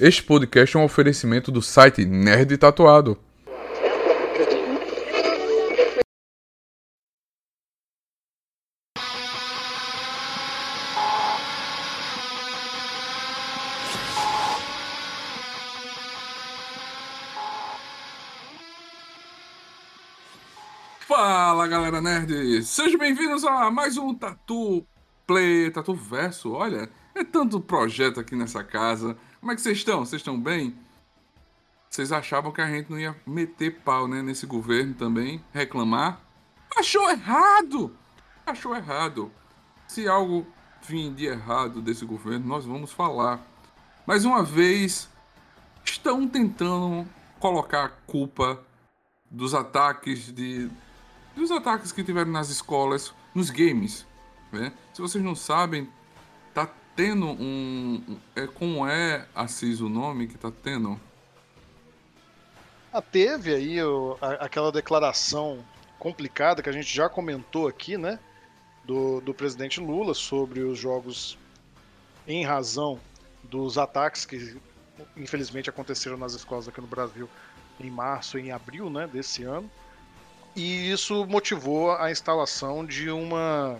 Este podcast é um oferecimento do site Nerd Tatuado. Fala galera nerd, sejam bem-vindos a mais um Tatu Play, Tatu Verso. Olha, é tanto projeto aqui nessa casa. Como é que vocês estão? Vocês estão bem? Vocês achavam que a gente não ia meter pau, né, nesse governo também, reclamar? Achou errado! Achou errado. Se algo vir de errado desse governo, nós vamos falar. Mais uma vez, estão tentando colocar a culpa dos ataques de dos ataques que tiveram nas escolas, nos games. Né? Se vocês não sabem, tendo um. É, como é, Assis, o nome que tá tendo? Ah, teve aí o, a, aquela declaração complicada que a gente já comentou aqui, né? Do, do presidente Lula sobre os jogos em razão dos ataques que infelizmente aconteceram nas escolas aqui no Brasil em março e em abril né, desse ano. E isso motivou a instalação de uma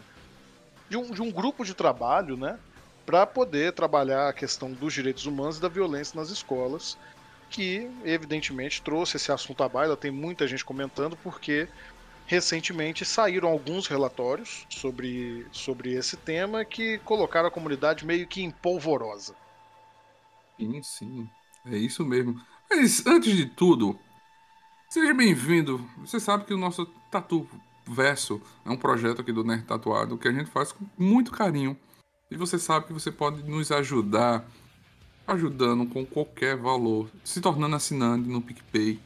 de um, de um grupo de trabalho, né, para poder trabalhar a questão dos direitos humanos e da violência nas escolas, que evidentemente trouxe esse assunto à baila. Tem muita gente comentando porque recentemente saíram alguns relatórios sobre, sobre esse tema que colocaram a comunidade meio que em polvorosa. Sim, sim, é isso mesmo. Mas antes de tudo, Seja bem-vindo. Você sabe que o nosso Tatu Verso é um projeto aqui do Nerd Tatuado que a gente faz com muito carinho. E você sabe que você pode nos ajudar ajudando com qualquer valor, se tornando assinante no PicPay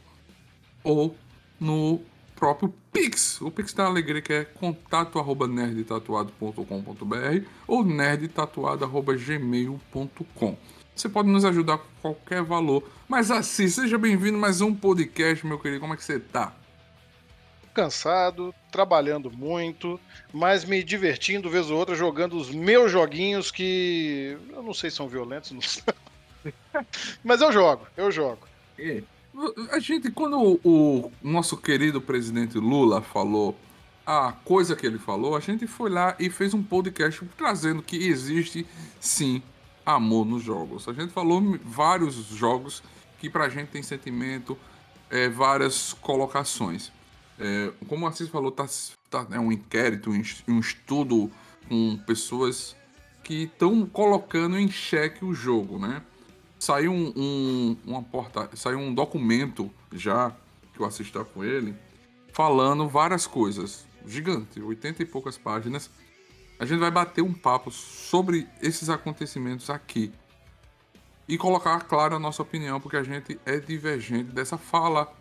ou no próprio Pix. O Pix da Alegria que é contato@nerdtatuado.com.br ou nerdtatuado@gmail.com. Você pode nos ajudar com qualquer valor. Mas assim, seja bem-vindo mais um podcast, meu querido. Como é que você tá? Cansado, trabalhando muito, mas me divertindo vez ou outra jogando os meus joguinhos que eu não sei se são violentos, não sei. mas eu jogo, eu jogo. A gente, quando o nosso querido presidente Lula falou a coisa que ele falou, a gente foi lá e fez um podcast trazendo que existe sim amor nos jogos. A gente falou vários jogos que pra gente tem sentimento, é, várias colocações. É, como o Assis falou, tá, tá, é um inquérito, um estudo com pessoas que estão colocando em xeque o jogo, né? Saiu um, um, uma porta, saiu um documento já que eu assisti com ele, falando várias coisas, gigante, 80 e poucas páginas, a gente vai bater um papo sobre esses acontecimentos aqui e colocar claro a nossa opinião, porque a gente é divergente dessa fala.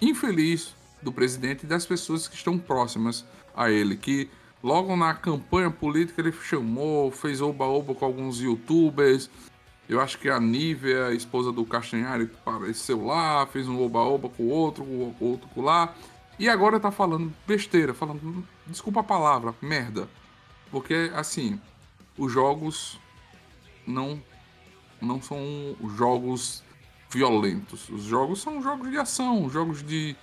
Infeliz do presidente e das pessoas que estão próximas a ele, que logo na campanha política ele chamou, fez oba-oba com alguns youtubers. Eu acho que a Nívia, a esposa do Castanhari, apareceu lá, fez um oba-oba com o outro, com o outro com lá. E agora tá falando besteira, falando, desculpa a palavra, merda. Porque, assim, os jogos não, não são jogos violentos. Os jogos são jogos de ação, jogos de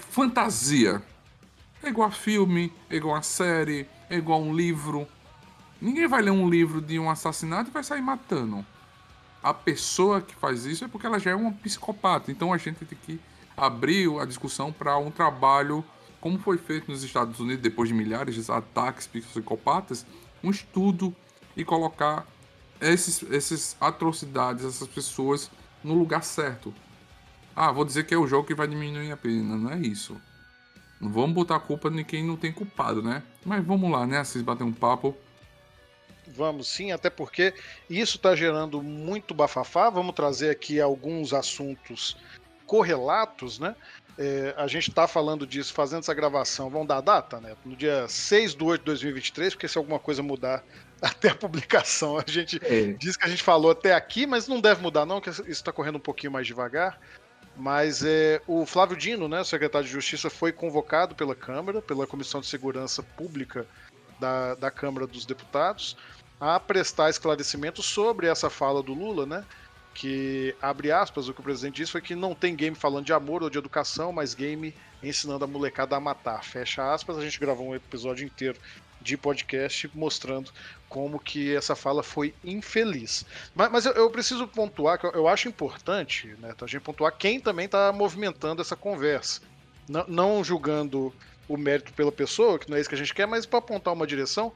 fantasia. É igual a filme, é igual a série, é igual a um livro. Ninguém vai ler um livro de um assassinato e vai sair matando. A pessoa que faz isso é porque ela já é uma psicopata. Então a gente tem que abrir a discussão para um trabalho como foi feito nos Estados Unidos depois de milhares de ataques psicopatas, um estudo e colocar esses, essas atrocidades, essas pessoas no lugar certo. Ah, vou dizer que é o jogo que vai diminuir a pena, não é isso. Não vamos botar a culpa em quem não tem culpado, né? Mas vamos lá, né? Vocês bater um papo. Vamos sim, até porque isso está gerando muito bafafá. Vamos trazer aqui alguns assuntos correlatos, né? É, a gente está falando disso, fazendo essa gravação, vão dar a data, né? No dia 6 de 8 de 2023, porque se alguma coisa mudar até a publicação, a gente é. diz que a gente falou até aqui, mas não deve mudar, não, que isso está correndo um pouquinho mais devagar. Mas é, o Flávio Dino, né, secretário de Justiça, foi convocado pela Câmara, pela Comissão de Segurança Pública da, da Câmara dos Deputados, a prestar esclarecimento sobre essa fala do Lula, né? que, abre aspas, o que o presidente disse foi que não tem game falando de amor ou de educação, mas game ensinando a molecada a matar. Fecha aspas, a gente gravou um episódio inteiro de podcast mostrando como que essa fala foi infeliz. Mas, mas eu, eu, preciso pontuar, que eu, eu acho importante, né, a gente pontuar quem também está movimentando essa conversa. Não, não, julgando o mérito pela pessoa, que não é isso que a gente quer, mas para apontar uma direção,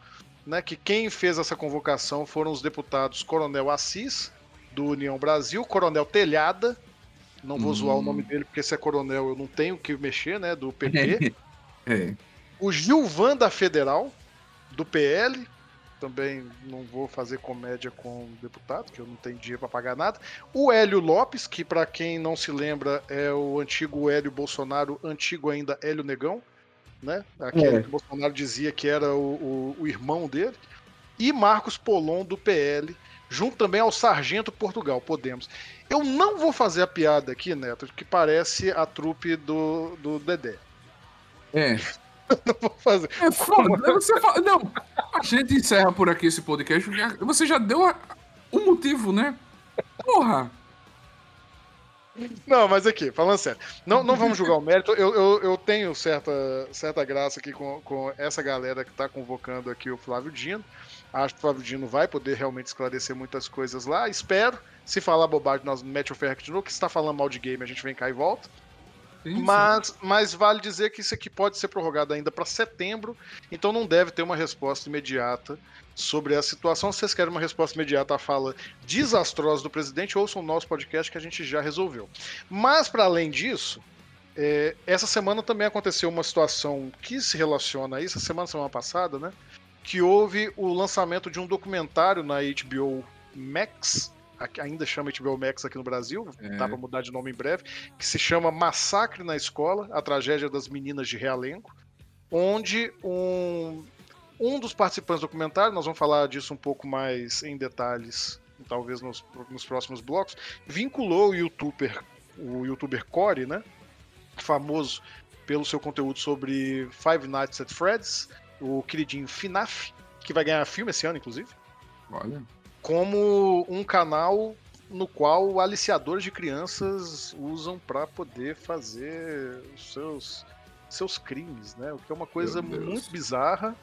né, que quem fez essa convocação foram os deputados Coronel Assis, do União Brasil, Coronel Telhada, não vou hum. zoar o nome hum. dele porque se é coronel eu não tenho que mexer, né, do PP. é. O Gilvan da Federal, do PL, também não vou fazer comédia com o deputado, que eu não tenho dinheiro para pagar nada. O Hélio Lopes, que para quem não se lembra é o antigo Hélio Bolsonaro, antigo ainda Hélio Negão, né? Aquele é. que o Bolsonaro dizia que era o, o, o irmão dele. E Marcos Polon, do PL, junto também ao Sargento Portugal, Podemos. Eu não vou fazer a piada aqui, Neto, que parece a trupe do, do Dedé. É. não vou fazer. É foda. Você fala, não, a gente encerra por aqui esse podcast. Você já deu o um motivo, né? Porra! Não, mas aqui, falando sério, não, não vamos julgar o mérito. Eu, eu, eu tenho certa, certa graça aqui com, com essa galera que está convocando aqui o Flávio Dino. Acho que o Flávio Dino vai poder realmente esclarecer muitas coisas lá. Espero. Se falar bobagem, nós mete o ferro de novo. Que se está falando mal de game, a gente vem cá e volta. Mas, mas vale dizer que isso aqui pode ser prorrogado ainda para setembro, então não deve ter uma resposta imediata sobre a situação. Se vocês querem uma resposta imediata à fala desastrosa do presidente, ouçam o nosso podcast que a gente já resolveu. Mas, para além disso, é, essa semana também aconteceu uma situação que se relaciona a isso, semana, semana passada, né? Que houve o lançamento de um documentário na HBO Max, ainda chama HBO Max aqui no Brasil, é. dá pra mudar de nome em breve, que se chama Massacre na Escola, a tragédia das meninas de Realengo, onde um, um dos participantes do documentário, nós vamos falar disso um pouco mais em detalhes, talvez nos, nos próximos blocos, vinculou o youtuber, o youtuber Corey, né, famoso pelo seu conteúdo sobre Five Nights at Freddy's, o queridinho FNAF, que vai ganhar filme esse ano, inclusive. Olha como um canal no qual aliciadores de crianças usam para poder fazer os seus, seus crimes, né? O que é uma coisa muito bizarra.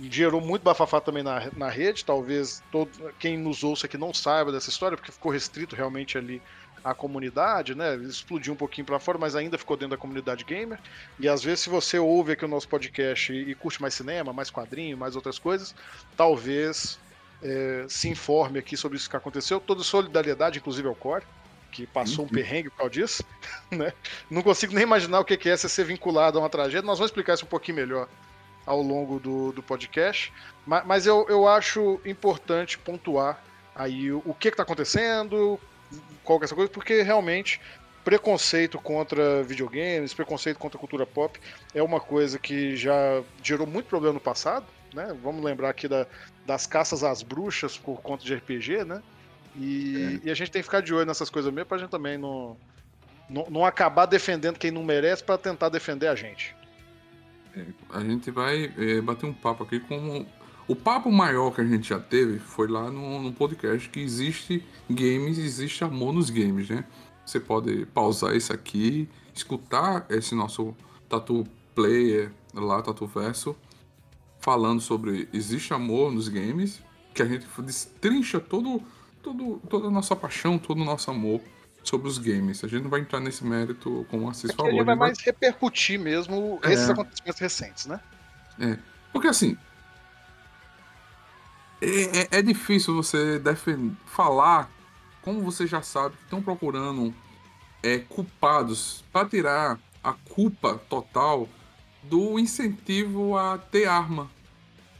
Gerou muito bafafá também na, na rede. Talvez todo, quem nos ouça aqui não saiba dessa história, porque ficou restrito realmente ali à comunidade, né? Explodiu um pouquinho para fora, mas ainda ficou dentro da comunidade gamer. E às vezes, se você ouve aqui o nosso podcast e, e curte mais cinema, mais quadrinho, mais outras coisas, talvez é, se informe aqui sobre isso que aconteceu. Toda solidariedade, inclusive ao Core, que passou uhum. um perrengue por causa disso. Né? Não consigo nem imaginar o que é ser vinculado a uma tragédia. Nós vamos explicar isso um pouquinho melhor ao longo do, do podcast. Mas, mas eu, eu acho importante pontuar aí o, o que está acontecendo, qual que é essa coisa, porque realmente preconceito contra videogames, preconceito contra cultura pop é uma coisa que já gerou muito problema no passado, né? Vamos lembrar aqui da, das caças às bruxas por conta de RPG, né? E, é. e, a gente tem que ficar de olho nessas coisas mesmo pra gente também não, não, não acabar defendendo quem não merece para tentar defender a gente. É, a gente vai é, bater um papo aqui com. O papo maior que a gente já teve foi lá no, no podcast que existe games, existe amor nos games, né? Você pode pausar isso aqui, escutar esse nosso Tatu Player lá, Tatu Verso, falando sobre existe amor nos games, que a gente destrincha todo, todo, toda a nossa paixão, todo o nosso amor sobre os games. A gente não vai entrar nesse mérito, como o Assis Aqui falou. Gente vai mais repercutir mesmo é. esses acontecimentos recentes, né? É. Porque assim. É, é, é difícil você defender, falar, como você já sabe, que estão procurando é, culpados para tirar a culpa total do incentivo a ter arma,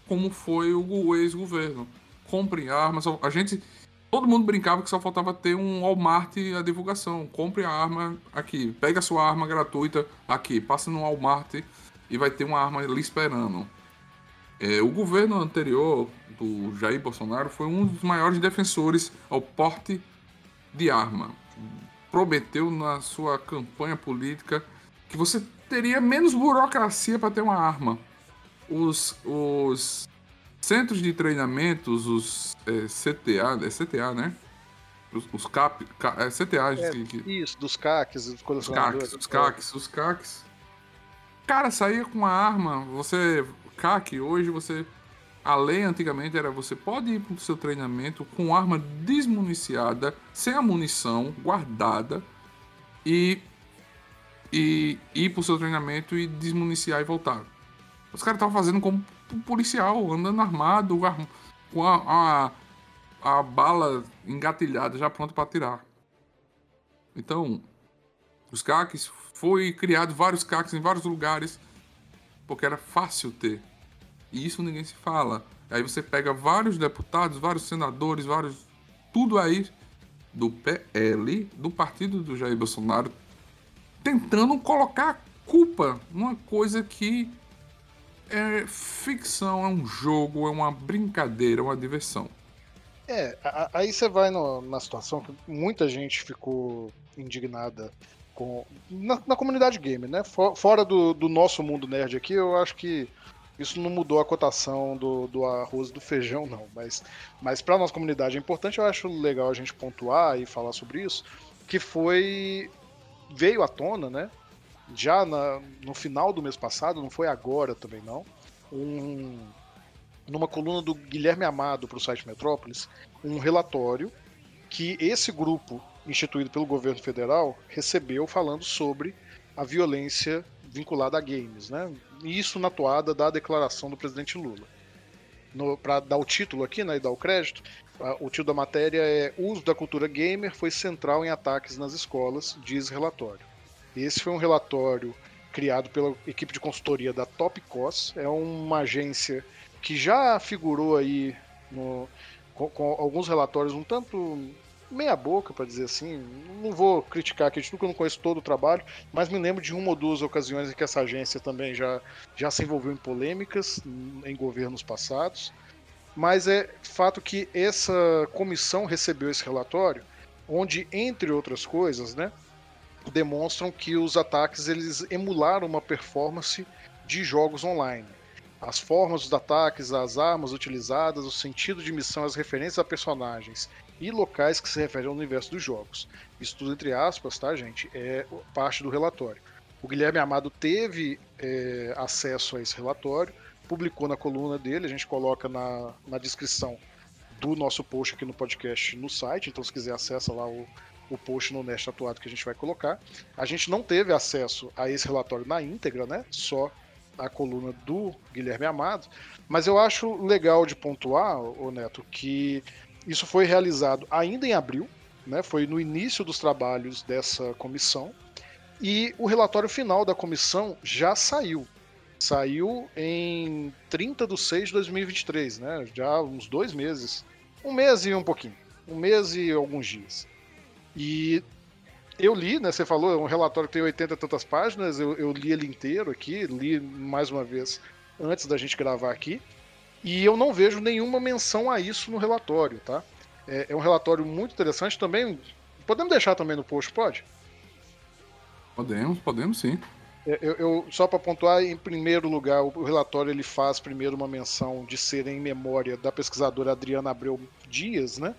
como foi o ex-governo. Compre armas. A gente. Todo mundo brincava que só faltava ter um Walmart a divulgação. Compre a arma aqui. Pega a sua arma gratuita aqui. Passa no Walmart e vai ter uma arma ali esperando. É, o governo anterior do Jair Bolsonaro foi um dos maiores defensores ao porte de arma. Prometeu na sua campanha política que você teria menos burocracia para ter uma arma. Os, os centros de treinamentos, os é, CTA, é CTA, né? Os, os cap, ca, é, CTAs. É, que, Isso, dos CACs, dos colecionadores. Os CACs, os CACs. Cara, saía com uma arma, você. CAC, hoje você. A lei antigamente era você pode ir pro seu treinamento com arma desmuniciada, sem a munição, guardada, e. E ir pro seu treinamento e desmuniciar e voltar. Os caras estavam fazendo como policial, andando armado, com a, a, a bala engatilhada, já pronta para atirar. Então, os CACs foi criado vários CACs em vários lugares porque era fácil ter. E isso ninguém se fala. Aí você pega vários deputados, vários senadores, vários tudo aí do PL, do partido do Jair Bolsonaro, tentando colocar culpa numa coisa que é ficção, é um jogo, é uma brincadeira, é uma diversão. É, aí você vai na situação que muita gente ficou indignada com na, na comunidade gamer, né? fora do, do, nosso mundo nerd aqui, eu acho que isso não mudou a cotação do, do arroz do feijão, não. Mas, mas para nossa comunidade é importante, eu acho legal a gente pontuar e falar sobre isso, que foi veio à tona, né? Já na, no final do mês passado, não foi agora também não, um, numa coluna do Guilherme Amado para o site Metrópolis, um relatório que esse grupo instituído pelo governo federal recebeu falando sobre a violência vinculada a games, né? E isso na toada da declaração do presidente Lula. Para dar o título aqui, né, e dar o crédito, o título da matéria é uso da cultura gamer foi central em ataques nas escolas, diz relatório. Esse foi um relatório criado pela equipe de consultoria da Topcos, é uma agência que já figurou aí no, com, com, alguns relatórios um tanto meia boca, para dizer assim. Não vou criticar aqui, porque eu não conheço todo o trabalho, mas me lembro de uma ou duas ocasiões em que essa agência também já, já se envolveu em polêmicas em governos passados. Mas é fato que essa comissão recebeu esse relatório, onde, entre outras coisas, né, demonstram que os ataques eles emularam uma performance de jogos online. As formas dos ataques, as armas utilizadas, o sentido de missão, as referências a personagens e locais que se referem ao universo dos jogos. Isso tudo entre aspas, tá, gente? É parte do relatório. O Guilherme Amado teve é, acesso a esse relatório, publicou na coluna dele, a gente coloca na, na descrição do nosso post aqui no podcast no site, então se quiser acessa lá o, o post no Nest atuado que a gente vai colocar. A gente não teve acesso a esse relatório na íntegra, né? Só a coluna do Guilherme Amado, mas eu acho legal de pontuar, o Neto, que isso foi realizado ainda em abril, né? Foi no início dos trabalhos dessa comissão e o relatório final da comissão já saiu. Saiu em 30 de 6 de 2023, né? Já uns dois meses. Um mês e um pouquinho. Um mês e alguns dias. E eu li, né? Você falou, é um relatório que tem 80 e tantas páginas, eu, eu li ele inteiro aqui, li mais uma vez antes da gente gravar aqui. E eu não vejo nenhuma menção a isso no relatório, tá? É, é um relatório muito interessante também. Podemos deixar também no post, pode? Podemos, podemos sim. É, eu, eu, só para pontuar, em primeiro lugar, o relatório ele faz primeiro uma menção de ser em memória da pesquisadora Adriana Abreu Dias, né?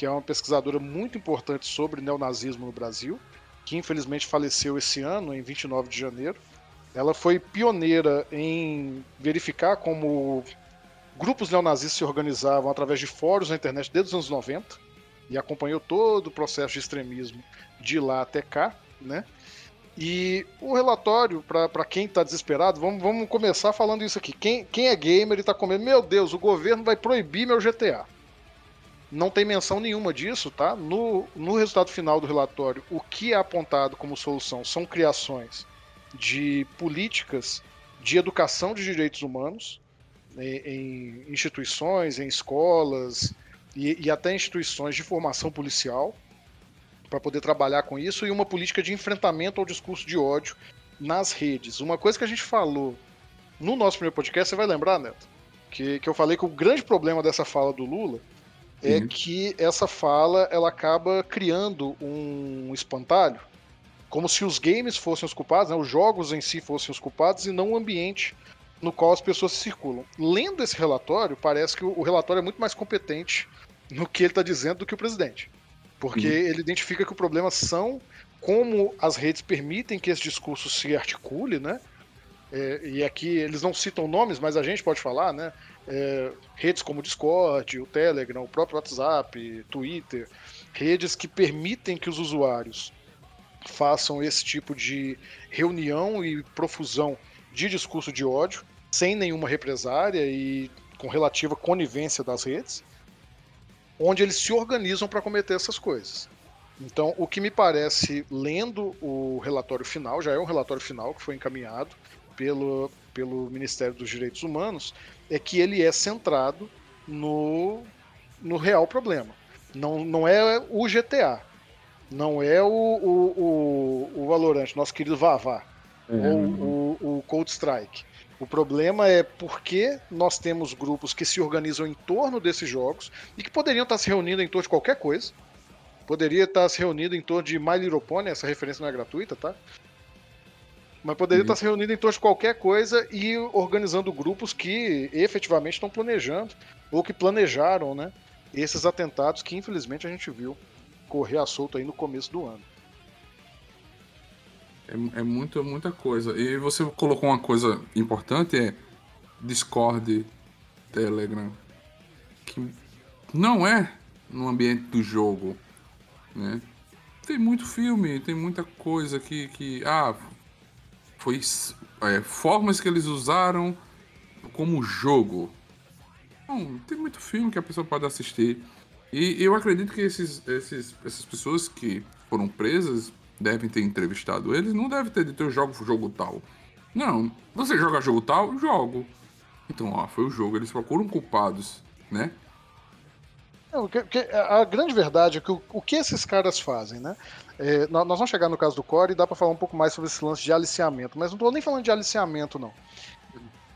que é uma pesquisadora muito importante sobre neonazismo no Brasil, que infelizmente faleceu esse ano, em 29 de janeiro. Ela foi pioneira em verificar como grupos neonazistas se organizavam através de fóruns na internet desde os anos 90 e acompanhou todo o processo de extremismo de lá até cá, né? E o relatório, para quem está desesperado, vamos, vamos começar falando isso aqui. Quem, quem é gamer e está comendo, meu Deus, o governo vai proibir meu GTA. Não tem menção nenhuma disso, tá? No, no resultado final do relatório, o que é apontado como solução são criações de políticas de educação de direitos humanos em, em instituições, em escolas e, e até instituições de formação policial para poder trabalhar com isso e uma política de enfrentamento ao discurso de ódio nas redes. Uma coisa que a gente falou no nosso primeiro podcast, você vai lembrar, Neto? Que, que eu falei que o grande problema dessa fala do Lula é uhum. que essa fala ela acaba criando um espantalho, como se os games fossem os culpados, né, os jogos em si fossem os culpados e não o ambiente no qual as pessoas circulam. Lendo esse relatório, parece que o relatório é muito mais competente no que ele está dizendo do que o presidente. Porque uhum. ele identifica que o problema são como as redes permitem que esse discurso se articule, né? É, e aqui eles não citam nomes, mas a gente pode falar, né? É, redes como o Discord, o Telegram, o próprio WhatsApp, Twitter, redes que permitem que os usuários façam esse tipo de reunião e profusão de discurso de ódio, sem nenhuma represária e com relativa conivência das redes, onde eles se organizam para cometer essas coisas. Então, o que me parece, lendo o relatório final, já é um relatório final que foi encaminhado pelo, pelo Ministério dos Direitos Humanos, é que ele é centrado no, no real problema. Não, não é o GTA, não é o, o, o, o Valorant, nosso querido Vavá, uhum. ou o, o Cold Strike. O problema é porque nós temos grupos que se organizam em torno desses jogos e que poderiam estar se reunindo em torno de qualquer coisa. Poderia estar se reunindo em torno de My Little Pony, essa referência não é gratuita, tá? Mas poderia uhum. estar se reunindo em torno de qualquer coisa e organizando grupos que efetivamente estão planejando, ou que planejaram, né? Esses atentados que infelizmente a gente viu correr a solto aí no começo do ano. É, é muita, muita coisa. E você colocou uma coisa importante, é Discord, Telegram, que não é no ambiente do jogo, né? Tem muito filme, tem muita coisa que, que ah, foi é, formas que eles usaram como jogo. Tem muito filme que a pessoa pode assistir. E eu acredito que esses, esses, essas pessoas que foram presas devem ter entrevistado eles, não devem ter dito eu jogo jogo tal. Não, você joga jogo tal? Jogo. Então, ó, foi o jogo, eles procuram culpados, né? Não, a grande verdade é que o, o que esses caras fazem, né? É, nós vamos chegar no caso do Core e dá para falar um pouco mais sobre esse lance de aliciamento, mas não estou nem falando de aliciamento, não.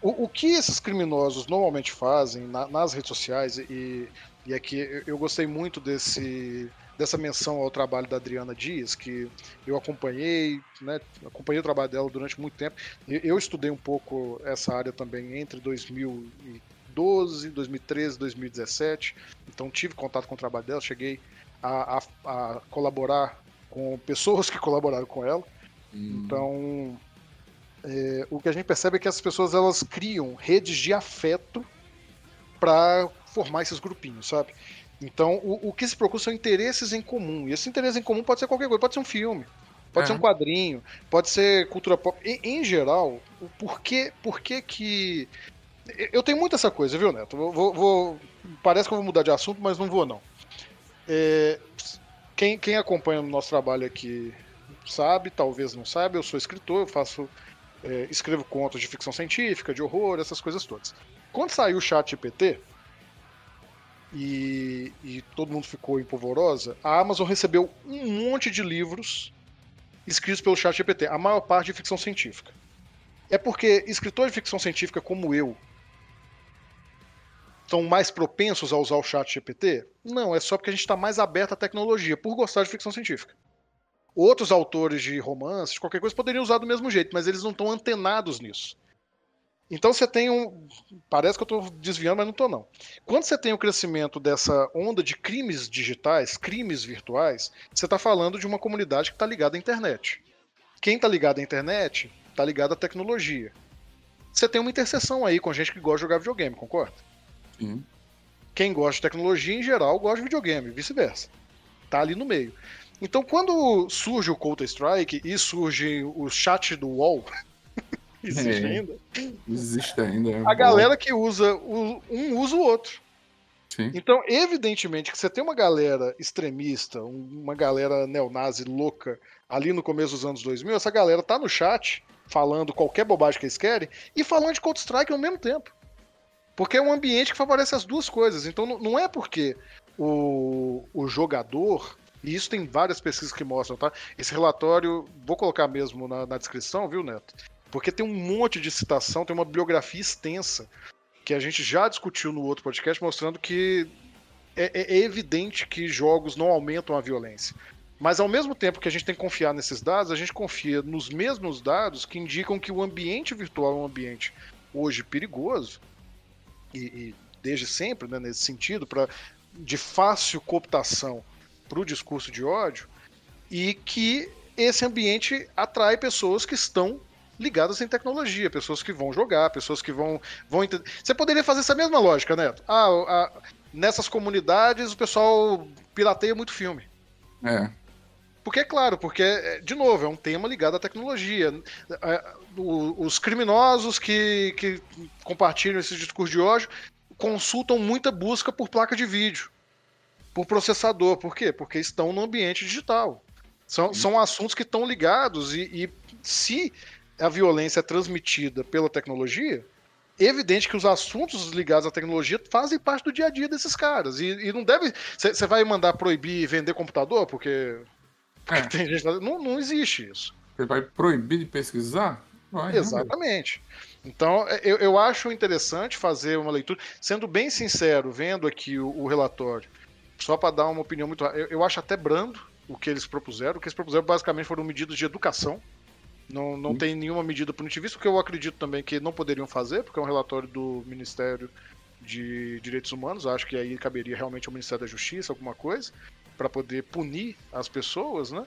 O, o que esses criminosos normalmente fazem na, nas redes sociais, e, e aqui eu gostei muito desse, dessa menção ao trabalho da Adriana Dias, que eu acompanhei, né, acompanhei o trabalho dela durante muito tempo. Eu estudei um pouco essa área também entre 2012, 2013, 2017, então tive contato com o trabalho dela, cheguei a, a, a colaborar com pessoas que colaboraram com ela. Hum. Então, é, o que a gente percebe é que as pessoas elas criam redes de afeto para formar esses grupinhos, sabe? Então, o, o, que se procura são interesses em comum. E esse interesse em comum pode ser qualquer coisa, pode ser um filme, pode é. ser um quadrinho, pode ser cultura pop. Em, em geral, o porquê, porquê que. Eu tenho muito essa coisa, viu, Neto? Vou, vou, parece que eu vou mudar de assunto, mas não vou, não. É, quem, quem acompanha o nosso trabalho aqui sabe, talvez não sabe, eu sou escritor, eu faço. É, escrevo contos de ficção científica, de horror, essas coisas todas. Quando saiu o chat GPT, e, e todo mundo ficou em polvorosa, a Amazon recebeu um monte de livros escritos pelo chat GPT, a maior parte de ficção científica. É porque escritores de ficção científica como eu são mais propensos a usar o chat GPT? Não, é só porque a gente está mais aberto à tecnologia, por gostar de ficção científica. Outros autores de romances, qualquer coisa, poderiam usar do mesmo jeito, mas eles não estão antenados nisso. Então você tem um. Parece que eu estou desviando, mas não estou, não. Quando você tem o crescimento dessa onda de crimes digitais, crimes virtuais, você está falando de uma comunidade que está ligada à internet. Quem está ligado à internet está ligado à tecnologia. Você tem uma interseção aí com gente que gosta de jogar videogame, concorda? Quem gosta de tecnologia, em geral, gosta de videogame, vice-versa. Tá ali no meio. Então, quando surge o Counter-Strike e surge o chat do UOL, Existe é, ainda? Existe ainda. É a galera que usa um usa o outro. Sim. Então, evidentemente que você tem uma galera extremista, uma galera neonazi louca ali no começo dos anos 2000, essa galera tá no chat falando qualquer bobagem que eles querem e falando de Counter-Strike ao mesmo tempo. Porque é um ambiente que favorece as duas coisas. Então, não é porque o, o jogador e isso tem várias pesquisas que mostram, tá? Esse relatório, vou colocar mesmo na, na descrição, viu, Neto? Porque tem um monte de citação, tem uma bibliografia extensa que a gente já discutiu no outro podcast, mostrando que é, é, é evidente que jogos não aumentam a violência. Mas ao mesmo tempo que a gente tem que confiar nesses dados, a gente confia nos mesmos dados que indicam que o ambiente virtual é um ambiente hoje perigoso, e, e desde sempre, né, nesse sentido, pra, de fácil cooptação para o discurso de ódio e que esse ambiente atrai pessoas que estão ligadas em tecnologia, pessoas que vão jogar, pessoas que vão, vão entender. Você poderia fazer essa mesma lógica, Neto. Ah, a, nessas comunidades o pessoal pirateia muito filme. É. Porque é claro, porque, é, de novo, é um tema ligado à tecnologia. É, os criminosos que, que compartilham esse discurso de ódio consultam muita busca por placa de vídeo, por processador. Por quê? Porque estão no ambiente digital. São, são assuntos que estão ligados e, e se a violência é transmitida pela tecnologia, é evidente que os assuntos ligados à tecnologia fazem parte do dia a dia desses caras. E, e não deve. Você vai mandar proibir vender computador? Porque. é. tem gente. Não, não existe isso. Você vai proibir de pesquisar? Vai, Exatamente. Então, é, eu, eu acho interessante fazer uma leitura. Sendo bem sincero, vendo aqui o, o relatório, só para dar uma opinião muito. Eu, eu acho até brando o que eles propuseram. O que eles propuseram basicamente foram medidas de educação não, não tem nenhuma medida punitivista, o que eu acredito também que não poderiam fazer, porque é um relatório do Ministério de Direitos Humanos. Acho que aí caberia realmente ao Ministério da Justiça, alguma coisa, para poder punir as pessoas, né?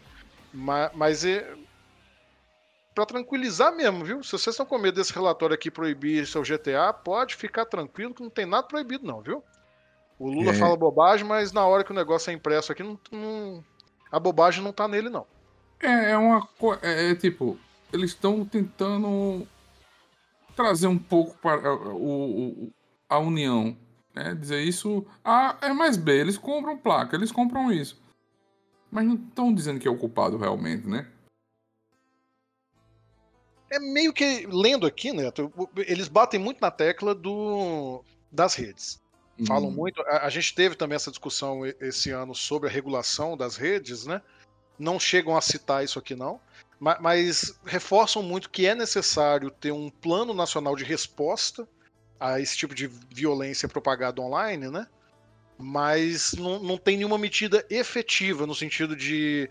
Mas, mas é. Para tranquilizar mesmo, viu? Se vocês estão com medo desse relatório aqui proibir seu GTA, pode ficar tranquilo que não tem nada proibido, não, viu? O Lula é. fala bobagem, mas na hora que o negócio é impresso aqui, não, não... a bobagem não tá nele, não. É, é uma coisa. É, é, tipo, eles estão tentando trazer um pouco para o, o, a união. Né? Dizer isso. A é mais B, eles compram placa, eles compram isso. Mas não estão dizendo que é o culpado realmente, né? É meio que, lendo aqui, Neto, eles batem muito na tecla do, das redes. Falam hum. muito. A, a, gente teve também essa discussão esse ano sobre a regulação das redes, né? Não chegam a citar isso aqui, não mas reforçam muito que é necessário ter um plano nacional de resposta a esse tipo de violência propagada online, né? Mas não, não tem nenhuma medida efetiva no sentido de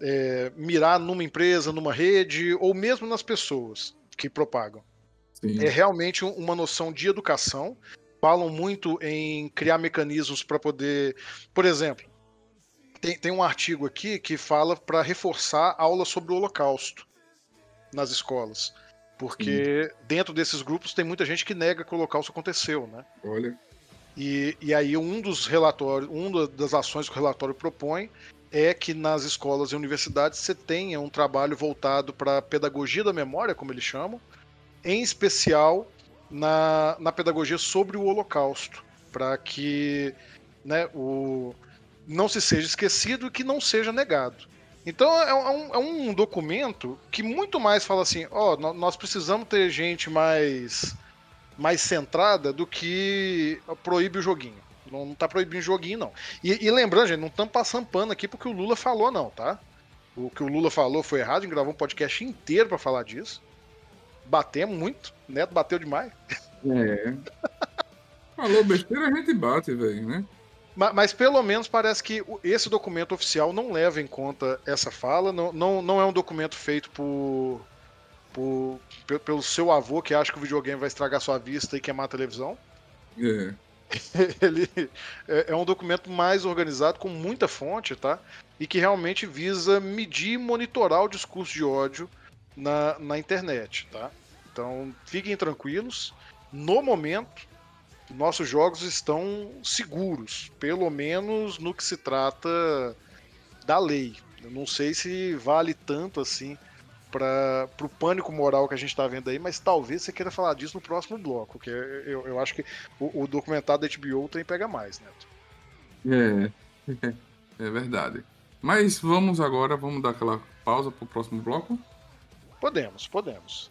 é, mirar numa empresa, numa rede, ou mesmo nas pessoas que propagam. Sim. É realmente uma noção de educação. Falam muito em criar mecanismos para poder. Por exemplo, tem, tem um artigo aqui que fala para reforçar aula sobre o Holocausto nas escolas. Porque dentro desses grupos tem muita gente que nega que o Holocausto aconteceu, né? Olha. E, e aí um dos relatórios, uma das ações que o relatório propõe é que nas escolas e universidades você tenha um trabalho voltado para a pedagogia da memória, como eles chamam, em especial na, na pedagogia sobre o Holocausto, para que né, o, não se seja esquecido e que não seja negado. Então é um, é um documento que muito mais fala assim, ó, oh, nós precisamos ter gente mais mais centrada do que proíbe o joguinho. Não, não tá proibindo joguinho, não. E, e lembrando, gente, não estamos passando pano aqui porque o Lula falou, não, tá? O que o Lula falou foi errado, a gente gravou um podcast inteiro para falar disso. Batemos muito, Neto bateu demais. É. Falou besteira, a gente bate, velho, né? Mas, mas, pelo menos parece que esse documento oficial não leva em conta essa fala, não, não, não é um documento feito por, por, pelo seu avô que acha que o videogame vai estragar sua vista e queimar a televisão. É. Ele é, é um documento mais organizado, com muita fonte, tá? E que realmente visa medir e monitorar o discurso de ódio na, na internet, tá? Então, fiquem tranquilos. No momento, nossos jogos estão seguros, pelo menos no que se trata da lei. Eu não sei se vale tanto assim para o pânico moral que a gente está vendo aí, mas talvez você queira falar disso no próximo bloco, que eu, eu acho que o, o documentário da HBO tem pega mais, Neto. É, é verdade. Mas vamos agora, vamos dar aquela pausa para o próximo bloco? Podemos, podemos.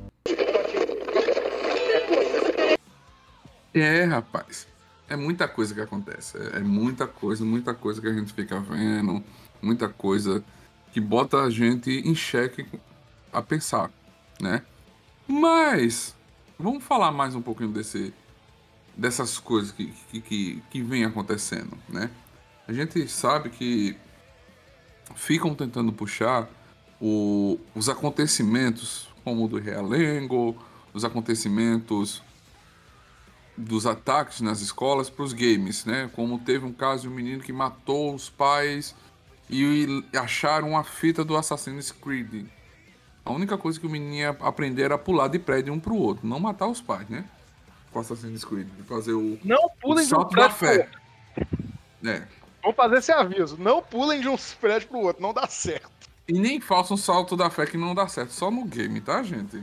É, rapaz. É muita coisa que acontece. É, é muita coisa, muita coisa que a gente fica vendo. Muita coisa que bota a gente em xeque a pensar, né? Mas vamos falar mais um pouquinho desse, dessas coisas que, que, que, que vem acontecendo, né? A gente sabe que ficam tentando puxar o, os acontecimentos como o do Realengo, os acontecimentos dos ataques nas escolas para os games, né? Como teve um caso de um menino que matou os pais e acharam uma fita do Assassin's Creed. A única coisa que o menino ia aprender era pular de prédio um pro outro, não matar os pais, né? Com Assassin's Creed, fazer o, não pulem o salto de um da fé. É. Vou fazer esse aviso, não pulem de um prédio pro outro, não dá certo. E nem façam um salto da fé que não dá certo, só no game, tá, gente?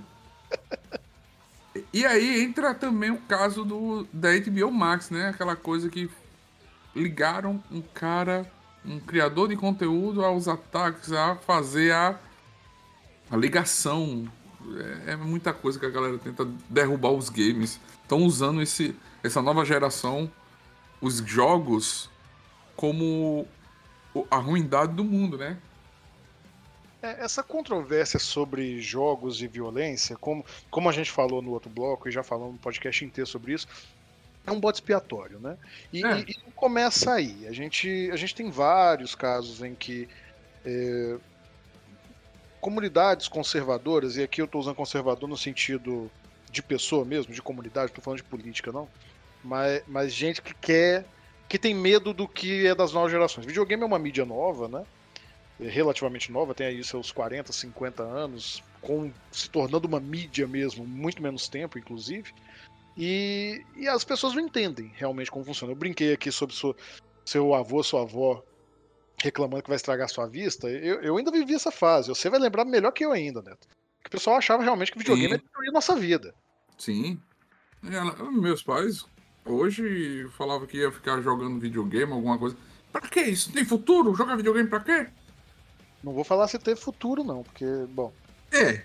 E aí entra também o caso do da HBO Max, né? Aquela coisa que ligaram um cara, um criador de conteúdo aos ataques, a fazer a, a ligação. É, é muita coisa que a galera tenta derrubar os games. Estão usando esse, essa nova geração, os jogos, como a ruindade do mundo, né? É, essa controvérsia sobre jogos e violência, como, como a gente falou no outro bloco e já falamos no podcast inteiro sobre isso, é um bote expiatório, né? E, é. e, e começa aí. A gente, a gente tem vários casos em que é, comunidades conservadoras, e aqui eu estou usando conservador no sentido de pessoa mesmo, de comunidade, estou falando de política, não. Mas, mas gente que quer, que tem medo do que é das novas gerações. Videogame é uma mídia nova, né? Relativamente nova, tem aí seus 40, 50 anos, com, se tornando uma mídia mesmo, muito menos tempo, inclusive. E, e as pessoas não entendem realmente como funciona. Eu brinquei aqui sobre seu, seu avô, sua avó reclamando que vai estragar sua vista. Eu, eu ainda vivi essa fase. Você vai lembrar melhor que eu ainda, Neto. Que o pessoal achava realmente que videogame ia destruir nossa vida. Sim. meus pais hoje falavam que ia ficar jogando videogame, alguma coisa. Pra que isso? Tem futuro? Jogar videogame pra quê? Não vou falar se teve futuro, não, porque, bom. É.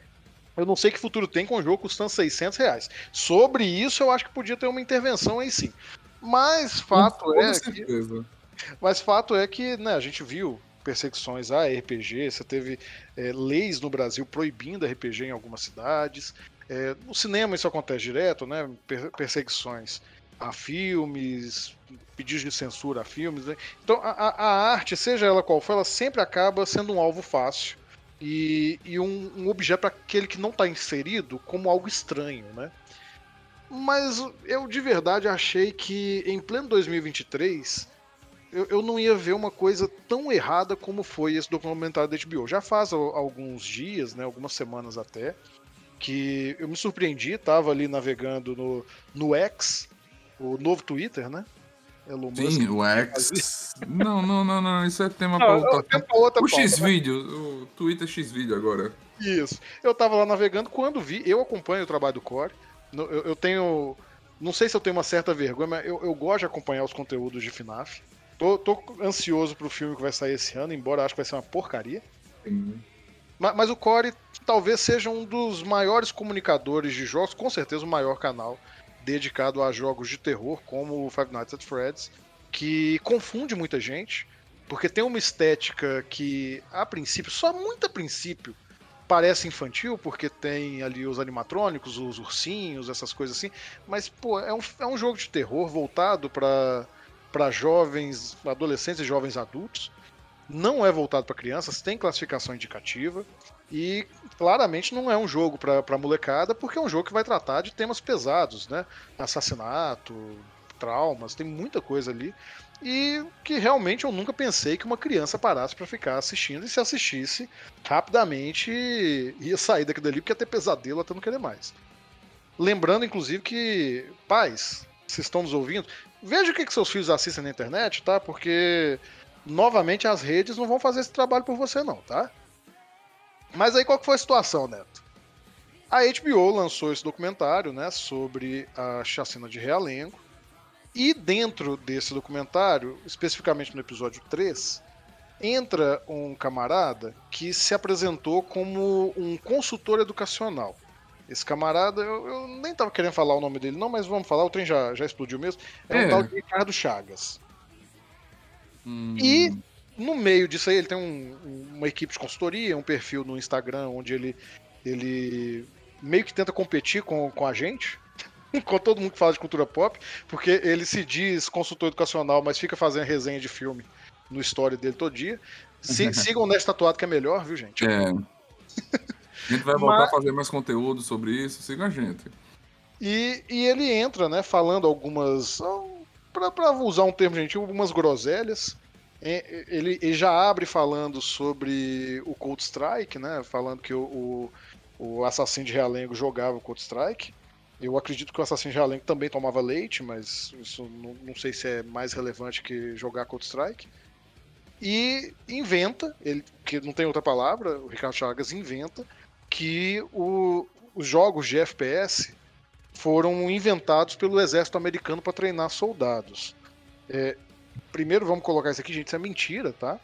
Eu não sei que futuro tem com o jogo custando 600 reais. Sobre isso, eu acho que podia ter uma intervenção aí sim. Mas fato com é certeza. que. Mas fato é que né, a gente viu perseguições a RPG, você teve é, leis no Brasil proibindo RPG em algumas cidades. É, no cinema isso acontece direto, né? Perseguições a filmes, pedidos de censura a filmes. Né? Então a, a, arte, seja ela qual for, ela sempre acaba sendo um alvo fácil e, e um, um objeto para aquele que não está inserido como algo estranho, né? Mas eu de verdade achei que em pleno 2023 eu, eu não ia ver uma coisa tão errada como foi esse documentário da HBO. Já faz alguns dias, né, algumas semanas até, que eu me surpreendi, estava ali navegando no, no X, o novo Twitter, né? Elon Musk. Sim, o X. não, não, não, não. Isso é tema para outra. outra. O X-Vídeo, o Twitter X-Vídeo agora. Isso. Eu tava lá navegando quando vi, eu acompanho o trabalho do Core. Eu, eu tenho. Não sei se eu tenho uma certa vergonha, mas eu, eu gosto de acompanhar os conteúdos de FNAF. Tô, tô ansioso pro filme que vai sair esse ano, embora acho que vai ser uma porcaria. Sim. Mas, mas o Core talvez seja um dos maiores comunicadores de jogos, com certeza o maior canal dedicado a jogos de terror, como o Five Nights at Freddy's, que confunde muita gente, porque tem uma estética que, a princípio, só muito a princípio, parece infantil, porque tem ali os animatrônicos, os ursinhos, essas coisas assim, mas, pô, é um, é um jogo de terror voltado para jovens, adolescentes e jovens adultos. Não é voltado para crianças, tem classificação indicativa. E claramente não é um jogo para molecada, porque é um jogo que vai tratar de temas pesados, né? Assassinato, traumas, tem muita coisa ali. E que realmente eu nunca pensei que uma criança parasse para ficar assistindo e se assistisse rapidamente ia sair daquilo ali porque ia ter pesadelo até não querer mais. Lembrando, inclusive, que pais, vocês estão nos ouvindo, veja o que, que seus filhos assistem na internet, tá? Porque, novamente, as redes não vão fazer esse trabalho por você, não, tá? Mas aí qual que foi a situação, Neto? A HBO lançou esse documentário, né, sobre a chacina de Realengo. E dentro desse documentário, especificamente no episódio 3, entra um camarada que se apresentou como um consultor educacional. Esse camarada, eu, eu nem tava querendo falar o nome dele, não, mas vamos falar, o trem já, já explodiu mesmo. É, é. o tal de Ricardo Chagas. Hum. E no meio disso aí, ele tem um, uma equipe de consultoria, um perfil no Instagram onde ele, ele meio que tenta competir com, com a gente, com todo mundo que fala de cultura pop, porque ele se diz consultor educacional, mas fica fazendo resenha de filme no story dele todo dia. Se, sigam nesta tatuado que é melhor, viu, gente? É. A gente vai voltar mas... a fazer mais conteúdo sobre isso, siga a gente. E, e ele entra, né, falando algumas. para usar um termo gentil, algumas groselhas. Ele, ele, já abre falando sobre o Cold Strike, né? Falando que o, o, o Assassin de Realengo jogava o Cold Strike. Eu acredito que o Assassin de Realengo também tomava leite, mas isso não, não sei se é mais relevante que jogar Cold Strike. E inventa, ele, que não tem outra palavra, o Ricardo Chagas inventa que o, os jogos de FPS foram inventados pelo exército americano para treinar soldados. É, primeiro vamos colocar isso aqui, gente, isso é mentira, tá?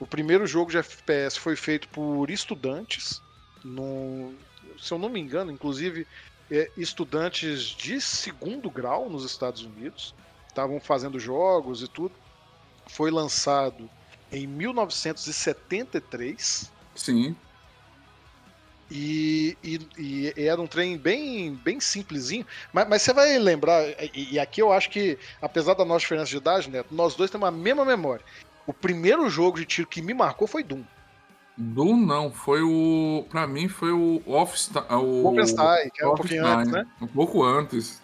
O primeiro jogo de FPS foi feito por estudantes, no, se eu não me engano, inclusive é, estudantes de segundo grau nos Estados Unidos, estavam fazendo jogos e tudo. Foi lançado em 1973. Sim. E, e, e, era um trem bem, bem simplesinho. Mas, mas você vai lembrar, e, e, aqui eu acho que, apesar da nossa diferença de idade, Neto, nós dois temos a mesma memória. O primeiro jogo de tiro que me marcou foi Doom. Doom não, foi o. Pra mim foi o Offstein. O Wolfenstein, que é um pouquinho antes, né? Um pouco antes.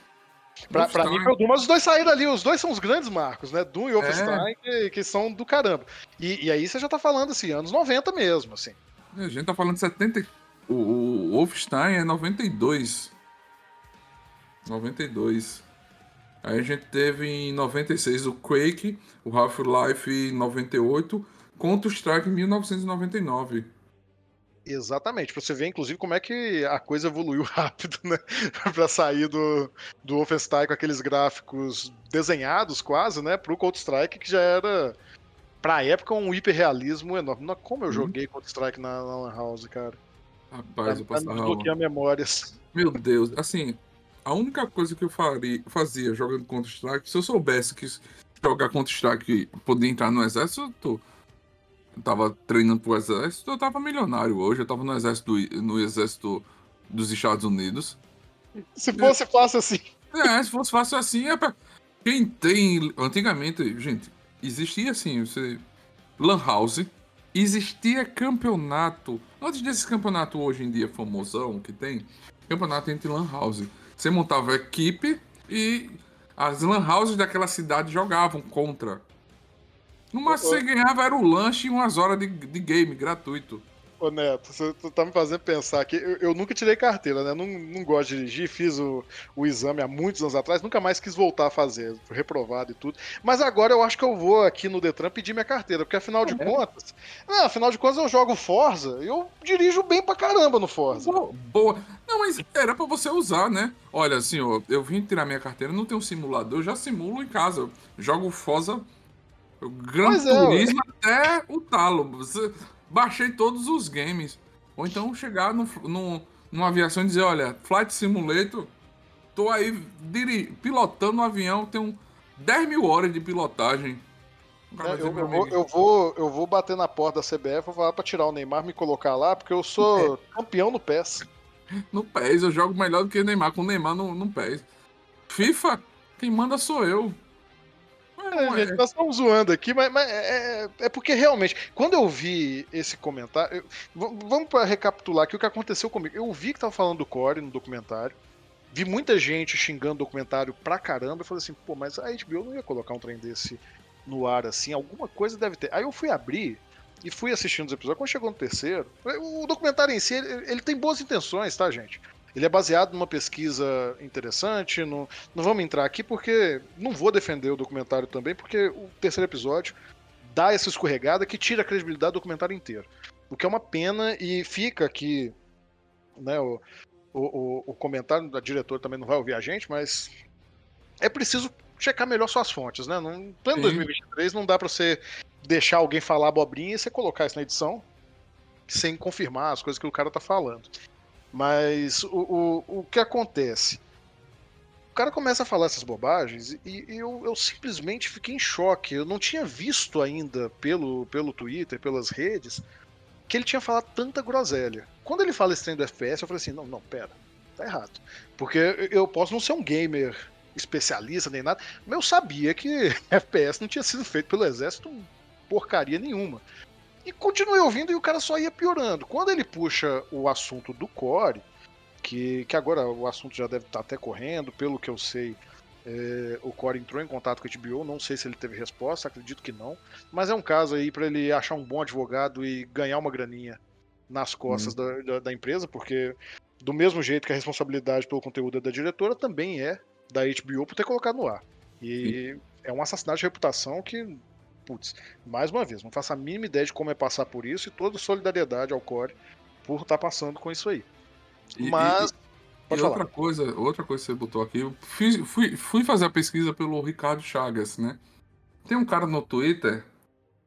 Pra, pra mim foi o Doom, mas os dois saíram ali, os dois são os grandes marcos, né? Doom e Wolfenstein, é. que, que, são do caramba. E, e, aí você já tá falando assim, anos 90 mesmo, assim. A gente tá falando de 70. O, o Wolfenstein é 92. 92. Aí a gente teve em 96 o Quake, o Half-Life em 98, Counter-Strike em 1999. Exatamente, pra você ver, inclusive, como é que a coisa evoluiu rápido, né? pra sair do, do Wolfenstein com aqueles gráficos desenhados quase, né? Pro Counter-Strike, que já era, pra época, um hiperrealismo enorme. Como eu uhum. joguei Counter-Strike na, na House, cara. Rapaz, eu passava. Desbloquear memórias. Meu Deus, assim, a única coisa que eu faria, fazia jogando Counter-Strike, se eu soubesse que jogar Counter-Strike podia entrar no exército, eu tava treinando pro exército, eu tava milionário hoje, eu tava no exército, no exército dos Estados Unidos. Se fosse fácil assim. É, se fosse fácil assim, é pra... Quem tem. Antigamente, gente, existia assim, você. Lan House, existia campeonato. Antes desse campeonato hoje em dia famosão que tem, campeonato entre Lan House. Você montava equipe e as Lan Houses daquela cidade jogavam contra. No máximo você ganhava era o lanche e umas horas de, de game gratuito. Ô Neto, você tá me fazendo pensar que eu, eu, nunca tirei carteira, né? Não, não gosto de dirigir, fiz o, o exame há muitos anos atrás, nunca mais quis voltar a fazer, reprovado e tudo. Mas agora eu acho que eu vou aqui no Detran pedir minha carteira, porque afinal de é. contas. Não, afinal de contas eu jogo Forza e eu dirijo bem pra caramba no Forza. Boa. boa. Não, mas era pra você usar, né? Olha, assim, ó, eu vim tirar minha carteira, não tenho um simulador, eu já simulo em casa. Eu jogo Forza o Gran pois é, Turismo é, até o talo. Você, baixei todos os games. Ou então chegar no, no, numa aviação e dizer, olha, Flight Simulator, tô aí diri, pilotando um avião, tenho 10 mil horas de pilotagem. É, eu, eu, vou, eu, vou, eu vou bater na porta da CBF, vou falar pra tirar o Neymar, me colocar lá, porque eu sou é. campeão no PES. No PES, eu jogo melhor do que o Neymar, com o Neymar no, no PES. FIFA, quem manda sou eu. É, gente, nós estamos zoando aqui, mas, mas é, é, é, porque realmente, quando eu vi esse comentário. Eu, vamos para recapitular aqui o que aconteceu comigo. Eu vi que tava falando do Core no documentário. Vi muita gente xingando o documentário pra caramba. Eu falei assim, pô, mas a HBO não ia colocar um trem desse no ar assim. Alguma coisa deve ter. Aí eu fui abrir e fui assistindo os episódios. Quando chegou no terceiro, o documentário em si, ele, ele tem boas intenções, tá, gente? Ele é baseado numa pesquisa interessante. Não, não vamos entrar aqui porque não vou defender o documentário também, porque o terceiro episódio dá essa escorregada que tira a credibilidade do documentário inteiro. O que é uma pena e fica aqui, né, o, o, o comentário da diretora também não vai ouvir a gente, mas é preciso checar melhor suas fontes, né? No plano 2023 não dá para você deixar alguém falar abobrinha e você colocar isso na edição sem confirmar as coisas que o cara tá falando. Mas o, o, o que acontece? O cara começa a falar essas bobagens e, eu, eu, simplesmente fiquei em choque. Eu não tinha visto ainda pelo, pelo Twitter, pelas redes, que ele tinha falado tanta groselha. Quando ele fala esse trem do FPS, eu falei assim: não, não, pera, tá errado. Porque eu posso não ser um gamer especialista nem nada, mas eu sabia que FPS não tinha sido feito pelo exército porcaria nenhuma. E continuei ouvindo e o cara só ia piorando. Quando ele puxa o assunto do Core, que, que agora o assunto já deve estar até correndo, pelo que eu sei, é, o Core entrou em contato com a HBO, não sei se ele teve resposta, acredito que não. Mas é um caso aí para ele achar um bom advogado e ganhar uma graninha nas costas uhum. da, da, da, empresa, porque do mesmo jeito que a responsabilidade pelo conteúdo é da diretora, também é da HBO por ter colocado no ar. E Sim. é um assassinato de reputação que, putz, mais uma vez, não faço a mínima ideia de como é passar por isso e toda solidariedade ao Core por estar tá passando com isso aí. E, Mas. E, e outra coisa, outra coisa que você botou aqui, eu fui, fui, fui fazer a pesquisa pelo Ricardo Chagas, né? Tem um cara no Twitter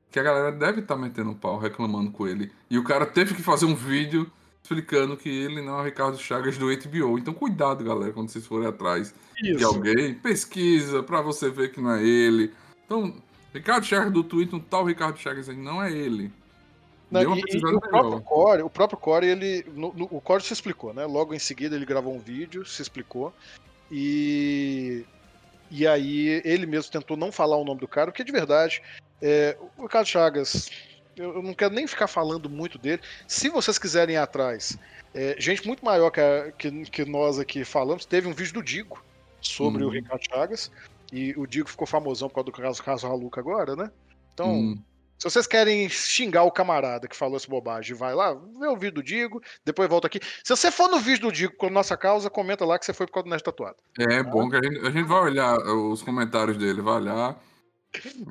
que a galera deve estar tá metendo pau, reclamando com ele. E o cara teve que fazer um vídeo explicando que ele não é o Ricardo Chagas do HBO. Então cuidado, galera, quando vocês forem atrás Isso. de alguém, pesquisa para você ver que não é ele. Então, Ricardo Chagas do Twitter, um tal Ricardo Chagas aí, não é ele. Não, e, e o, próprio Core, o próprio Core, ele. No, no, o Core se explicou, né? Logo em seguida ele gravou um vídeo, se explicou. E. E aí ele mesmo tentou não falar o nome do cara, porque de verdade, é, o Ricardo Chagas, eu, não quero nem ficar falando muito dele. Se vocês quiserem ir atrás, é, gente muito maior que, a, que, que, nós aqui falamos, teve um vídeo do Digo sobre o uhum. Ricardo Chagas. E o Digo ficou famosão por causa do caso, caso Haluca agora, né? Então, hum. se vocês querem xingar o camarada que falou essa bobagem, vai lá, vê o vídeo do Digo, depois volta aqui. Se você for no vídeo do Digo com nossa causa, comenta lá que você foi por causa do Nerd Tatuado. É, tá? bom que a gente, a gente vai olhar os comentários dele, vai olhar.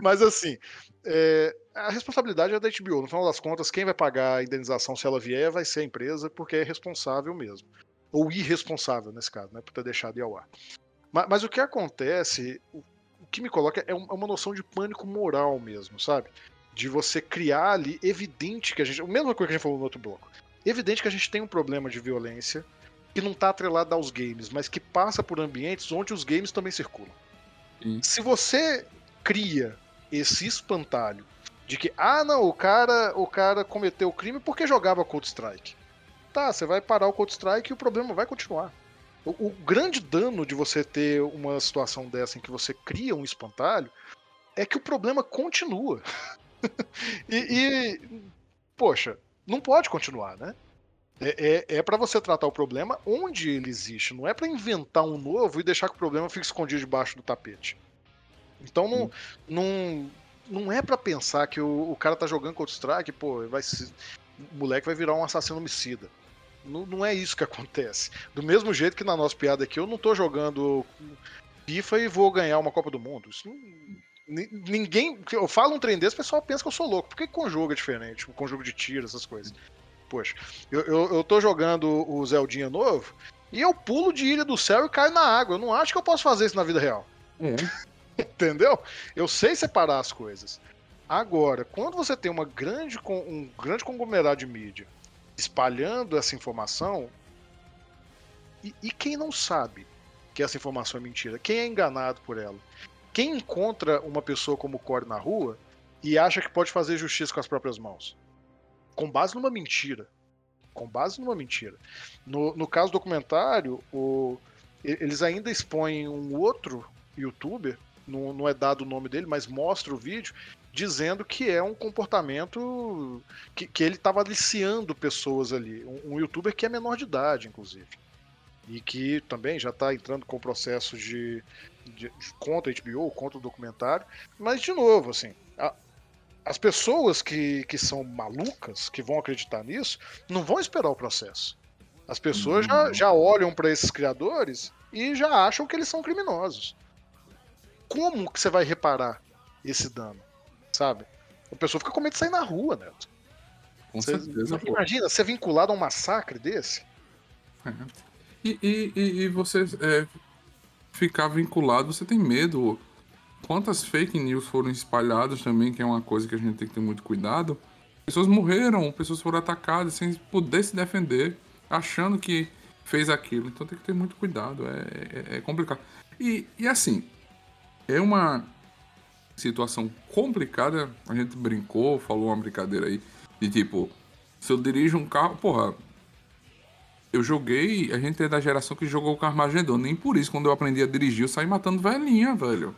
Mas assim, é, a responsabilidade é da HBO. No final das contas, quem vai pagar a indenização se ela vier vai ser a empresa, porque é responsável mesmo. Ou irresponsável nesse caso, né? Por ter deixado ir ao ar. Mas, mas o que acontece, o, o que me coloca é, é uma noção de pânico moral mesmo, sabe? De você criar ali, evidente que a gente. A mesma coisa que a gente falou no outro bloco. Evidente que a gente tem um problema de violência que não está atrelado aos games, mas que passa por ambientes onde os games também circulam. Sim. Se você cria esse espantalho de que, ah, não, o cara, o cara cometeu o crime porque jogava Counter-Strike. Tá, você vai parar o Counter-Strike e o problema vai continuar. O, o, grande dano de você ter uma situação dessa em que você cria um espantalho é que o problema continua. e, e, poxa, não pode continuar, né? É, é, é para você tratar o problema onde ele existe, não é para inventar um novo e deixar que o problema fique escondido debaixo do tapete. Então não, não, não é para pensar que o, o, cara tá jogando Counter-Strike, pô, vai se, o moleque vai virar um assassino homicida. Não, não é isso que acontece. Do mesmo jeito que na nossa piada aqui, eu não tô jogando FIFA e vou ganhar uma Copa do Mundo. Isso não, ninguém. Eu falo um trem desse, o pessoal pensa que eu sou louco. Por que conjuga é diferente? O conjugo de tiro, essas coisas. Poxa, eu, eu, eu tô jogando o Zeldinha novo e eu pulo de Ilha do Céu e caio na água. Eu não acho que eu posso fazer isso na vida real. É. Entendeu? Eu sei separar as coisas. Agora, quando você tem uma grande, um grande conglomerado de mídia espalhando essa informação, e, e quem não sabe que essa informação é mentira? Quem é enganado por ela? Quem encontra uma pessoa como Core na rua e acha que pode fazer justiça com as próprias mãos? Com base numa mentira. Com base numa mentira. No, no caso do documentário, o, eles ainda expõem um outro youtuber não, não é dado o nome dele, mas mostra o vídeo dizendo que é um comportamento que, que ele estava aliciando pessoas ali. Um, um, youtuber que é menor de idade, inclusive. E que também já está entrando com o processo de, de, de, contra a HBO, contra o documentário. Mas, de novo, assim, a, as pessoas que, que são malucas, que vão acreditar nisso, não vão esperar o processo. As pessoas já, já olham para esses criadores e já acham que eles são criminosos. Como que você vai reparar esse dano? Sabe? A pessoa fica com medo de sair na rua, Neto. Com Você- certeza. imagina, ser vinculado a um massacre desse? É. E, e, e, e você é, ficar vinculado, você tem medo. Quantas fake news foram espalhadas também, que é uma coisa que a gente tem que ter muito cuidado. Pessoas morreram, pessoas foram atacadas sem poder se defender, achando que fez aquilo. Então tem que ter muito cuidado, é, é, é complicado. E, e assim, é uma situação complicada. A gente brincou, falou uma brincadeira aí, de tipo, se eu dirijo um carro, porra, eu joguei, a gente é da geração que jogou o Carmageddon. Nem por isso, quando eu aprendi a dirigir, eu saí matando velhinha, velho.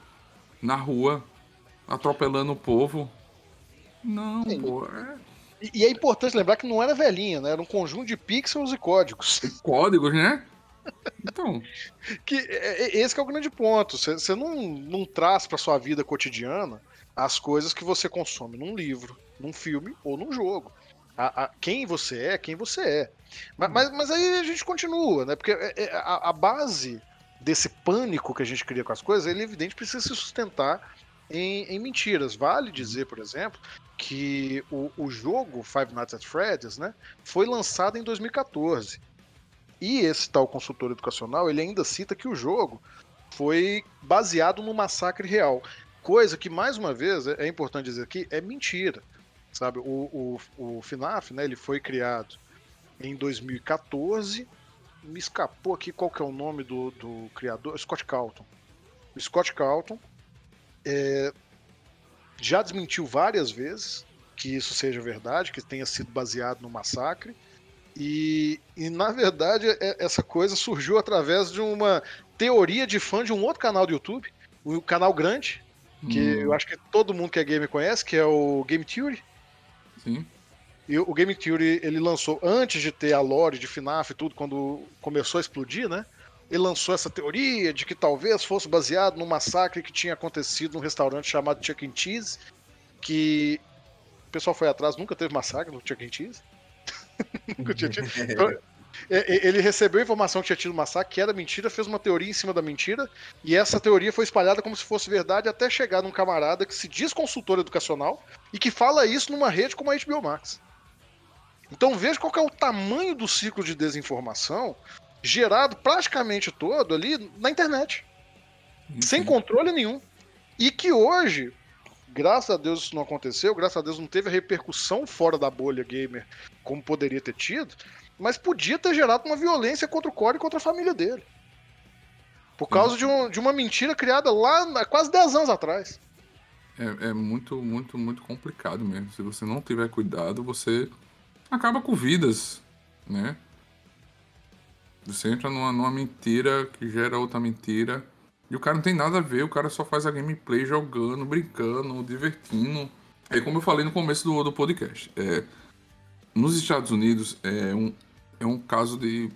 Na rua, atropelando o povo. Não, Sim. pô, é E, e é importante lembrar que não era velhinha, né? Era um conjunto de pixels e códigos. códigos, né? Então, Que é- é- esse que é o grande ponto. Você não, não traz para sua vida cotidiana as coisas que você consome num livro, num filme ou num jogo. A- a- quem você é, quem você é. Mas, mas, mas aí a gente continua, né? Porque é- a, a base desse pânico que a gente cria com as coisas, ele evidente precisa se sustentar em, em mentiras. Vale dizer, por exemplo, que o, o jogo Five Nights at Freddy's, né, foi lançado em 2014. E esse tal consultor educacional, ele ainda cita que o jogo foi baseado no massacre real. Coisa que, mais uma vez, é importante dizer aqui, é mentira. Sabe, o, o, o FNAF, né, ele foi criado em 2014. Me escapou aqui qual que é o nome do, do criador, Scott Calton. O Scott Calton é, já desmentiu várias vezes que isso seja verdade, que tenha sido baseado no massacre. E, e, na verdade, é- essa coisa surgiu através de uma teoria de fã de um outro canal do YouTube, um canal grande, que hum, eu acho que todo mundo que é gamer conhece, que é o Game Theory. sim. E o Game Theory ele lançou antes de ter a lore de FNAF e tudo, quando começou a explodir, né? Ele lançou essa teoria de que talvez fosse baseado num massacre que tinha acontecido num restaurante chamado Chuck E. Cheese, que o pessoal foi atrás, nunca teve massacre no Chuck E. Cheese. ele recebeu a informação que tinha tido massacre, que era mentira, fez uma teoria em cima da mentira, e essa teoria foi espalhada como se fosse verdade até chegar num camarada que se diz consultor educacional e que fala isso numa rede como a HBO Max. Então veja qual é o tamanho do ciclo de desinformação gerado praticamente todo ali na internet, sem Sim. controle nenhum. E que hoje, graças a Deus isso não aconteceu, graças a Deus não teve a repercussão fora da bolha gamer como poderia ter tido, mas podia ter gerado uma violência contra o Core e contra a família dele. Por causa de, um- de uma mentira criada lá quase 10 anos atrás. É, é muito, muito, muito complicado mesmo. Se você não tiver cuidado, você acaba com vidas, né? Você entra numa, numa mentira que gera outra mentira. E o cara não tem nada a ver, o cara só faz a gameplay jogando, brincando, divertindo. É como eu falei no começo do, do podcast. É, nos Estados Unidos é um, é um caso de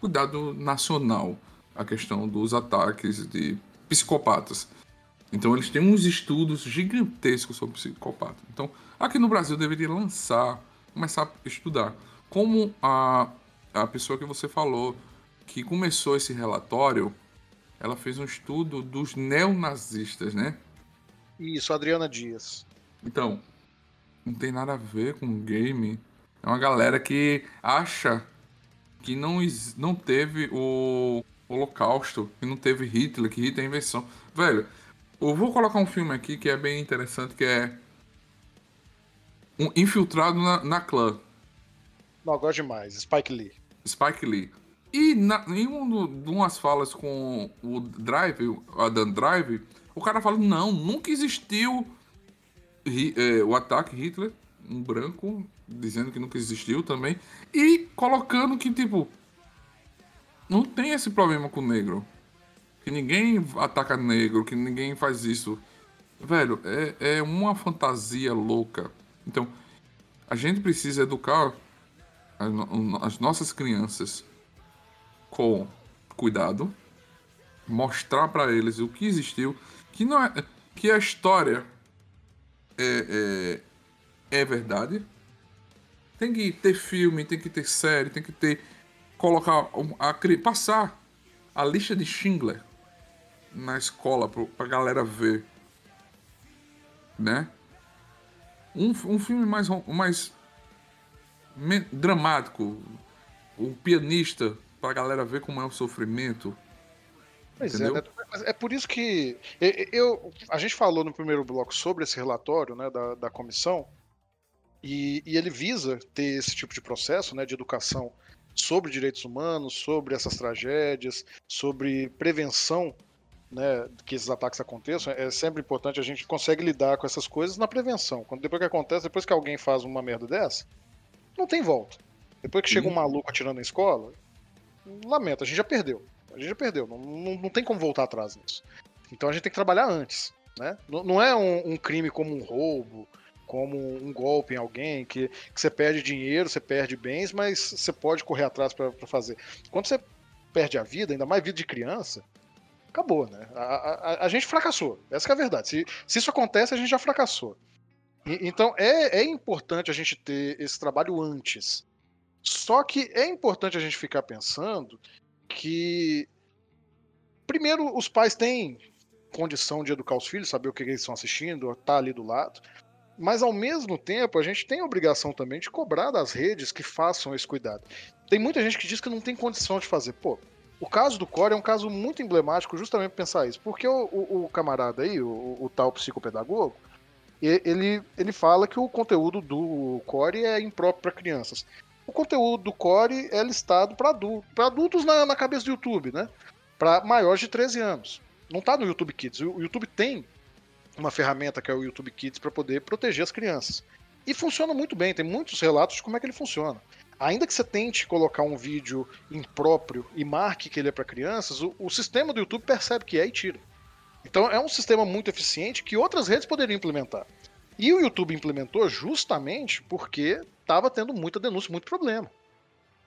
cuidado nacional a questão dos ataques de psicopatas. Então eles têm uns estudos gigantescos sobre psicopata. Então aqui no Brasil deveria lançar, começar a estudar como a, a pessoa que você falou que começou esse relatório, ela fez um estudo dos neonazistas, né? Isso, Adriana Dias. Então, não tem nada a ver com game. É uma galera que acha que não, não teve o Holocausto, que não teve Hitler, que Hitler é invenção. Velho, eu vou colocar um filme aqui que é bem interessante, que é um infiltrado na, na clã, Não, eu gosto demais. Spike Lee. Spike Lee. E na, em um umas falas com o Drive, o Adam Drive, o cara fala, não, nunca existiu é, o ataque Hitler, um branco, dizendo que nunca existiu também, e colocando que, tipo, não tem esse problema com o negro. Que ninguém ataca negro, que ninguém faz isso. Velho, é, é uma fantasia louca. Então, a gente precisa educar as, as nossas crianças com cuidado, mostrar para eles o que existiu, que não é que a história é, é, é verdade. Tem que ter filme, tem que ter série, tem que ter colocar a, passar a lista de Schindler na escola pro, pra galera ver, né? Um, um filme mais mais dramático, o pianista pra galera ver como é o sofrimento. Pois é, é, né? é por isso que eu, a gente falou no primeiro bloco sobre esse relatório né, da, da comissão, e, e, ele visa ter esse tipo de processo né, de educação sobre direitos humanos, sobre essas tragédias, sobre prevenção né, que esses ataques aconteçam. É sempre importante a gente consegue lidar com essas coisas na prevenção. Quando depois que acontece, depois que alguém faz uma merda dessa, não tem volta. Depois que chega um maluco atirando na escola, lamento, a gente já perdeu. A gente já perdeu. Não, não, não tem como voltar atrás nisso. Então a gente tem que trabalhar antes. Né? Não, não é um, um, crime como um roubo, como um golpe em alguém, que, que você perde dinheiro, você perde bens, mas você pode correr atrás para fazer. Quando você perde a vida, ainda mais vida de criança, acabou, né? A, a, a gente fracassou. Essa é a verdade. Se, se isso acontece, a gente já fracassou. E, então é, é importante a gente ter esse trabalho antes. Só que é importante a gente ficar pensando que primeiro os pais têm condição de educar os filhos, saber o que eles estão assistindo, tá ali do lado. Mas ao mesmo tempo, a gente tem a obrigação também de cobrar das redes que façam esse cuidado. Tem muita gente que diz que não tem condição de fazer. Pô, o caso do Core é um caso muito emblemático justamente para pensar isso. Porque o, o, o camarada aí, o, o, tal psicopedagogo, ele, ele fala que o conteúdo do Core é impróprio para crianças o conteúdo do Core é listado para adultos, para adultos na, na, cabeça do YouTube, né? Para maiores de 13 anos. Não está no YouTube Kids. O YouTube tem uma ferramenta que é o YouTube Kids para poder proteger as crianças. E funciona muito bem, tem muitos relatos de como é que ele funciona. Ainda que você tente colocar um vídeo impróprio e marque que ele é para crianças, o, o sistema do YouTube percebe que é e tira. Então é um sistema muito eficiente que outras redes poderiam implementar. E o YouTube implementou justamente porque estava tendo muita denúncia, muito problema.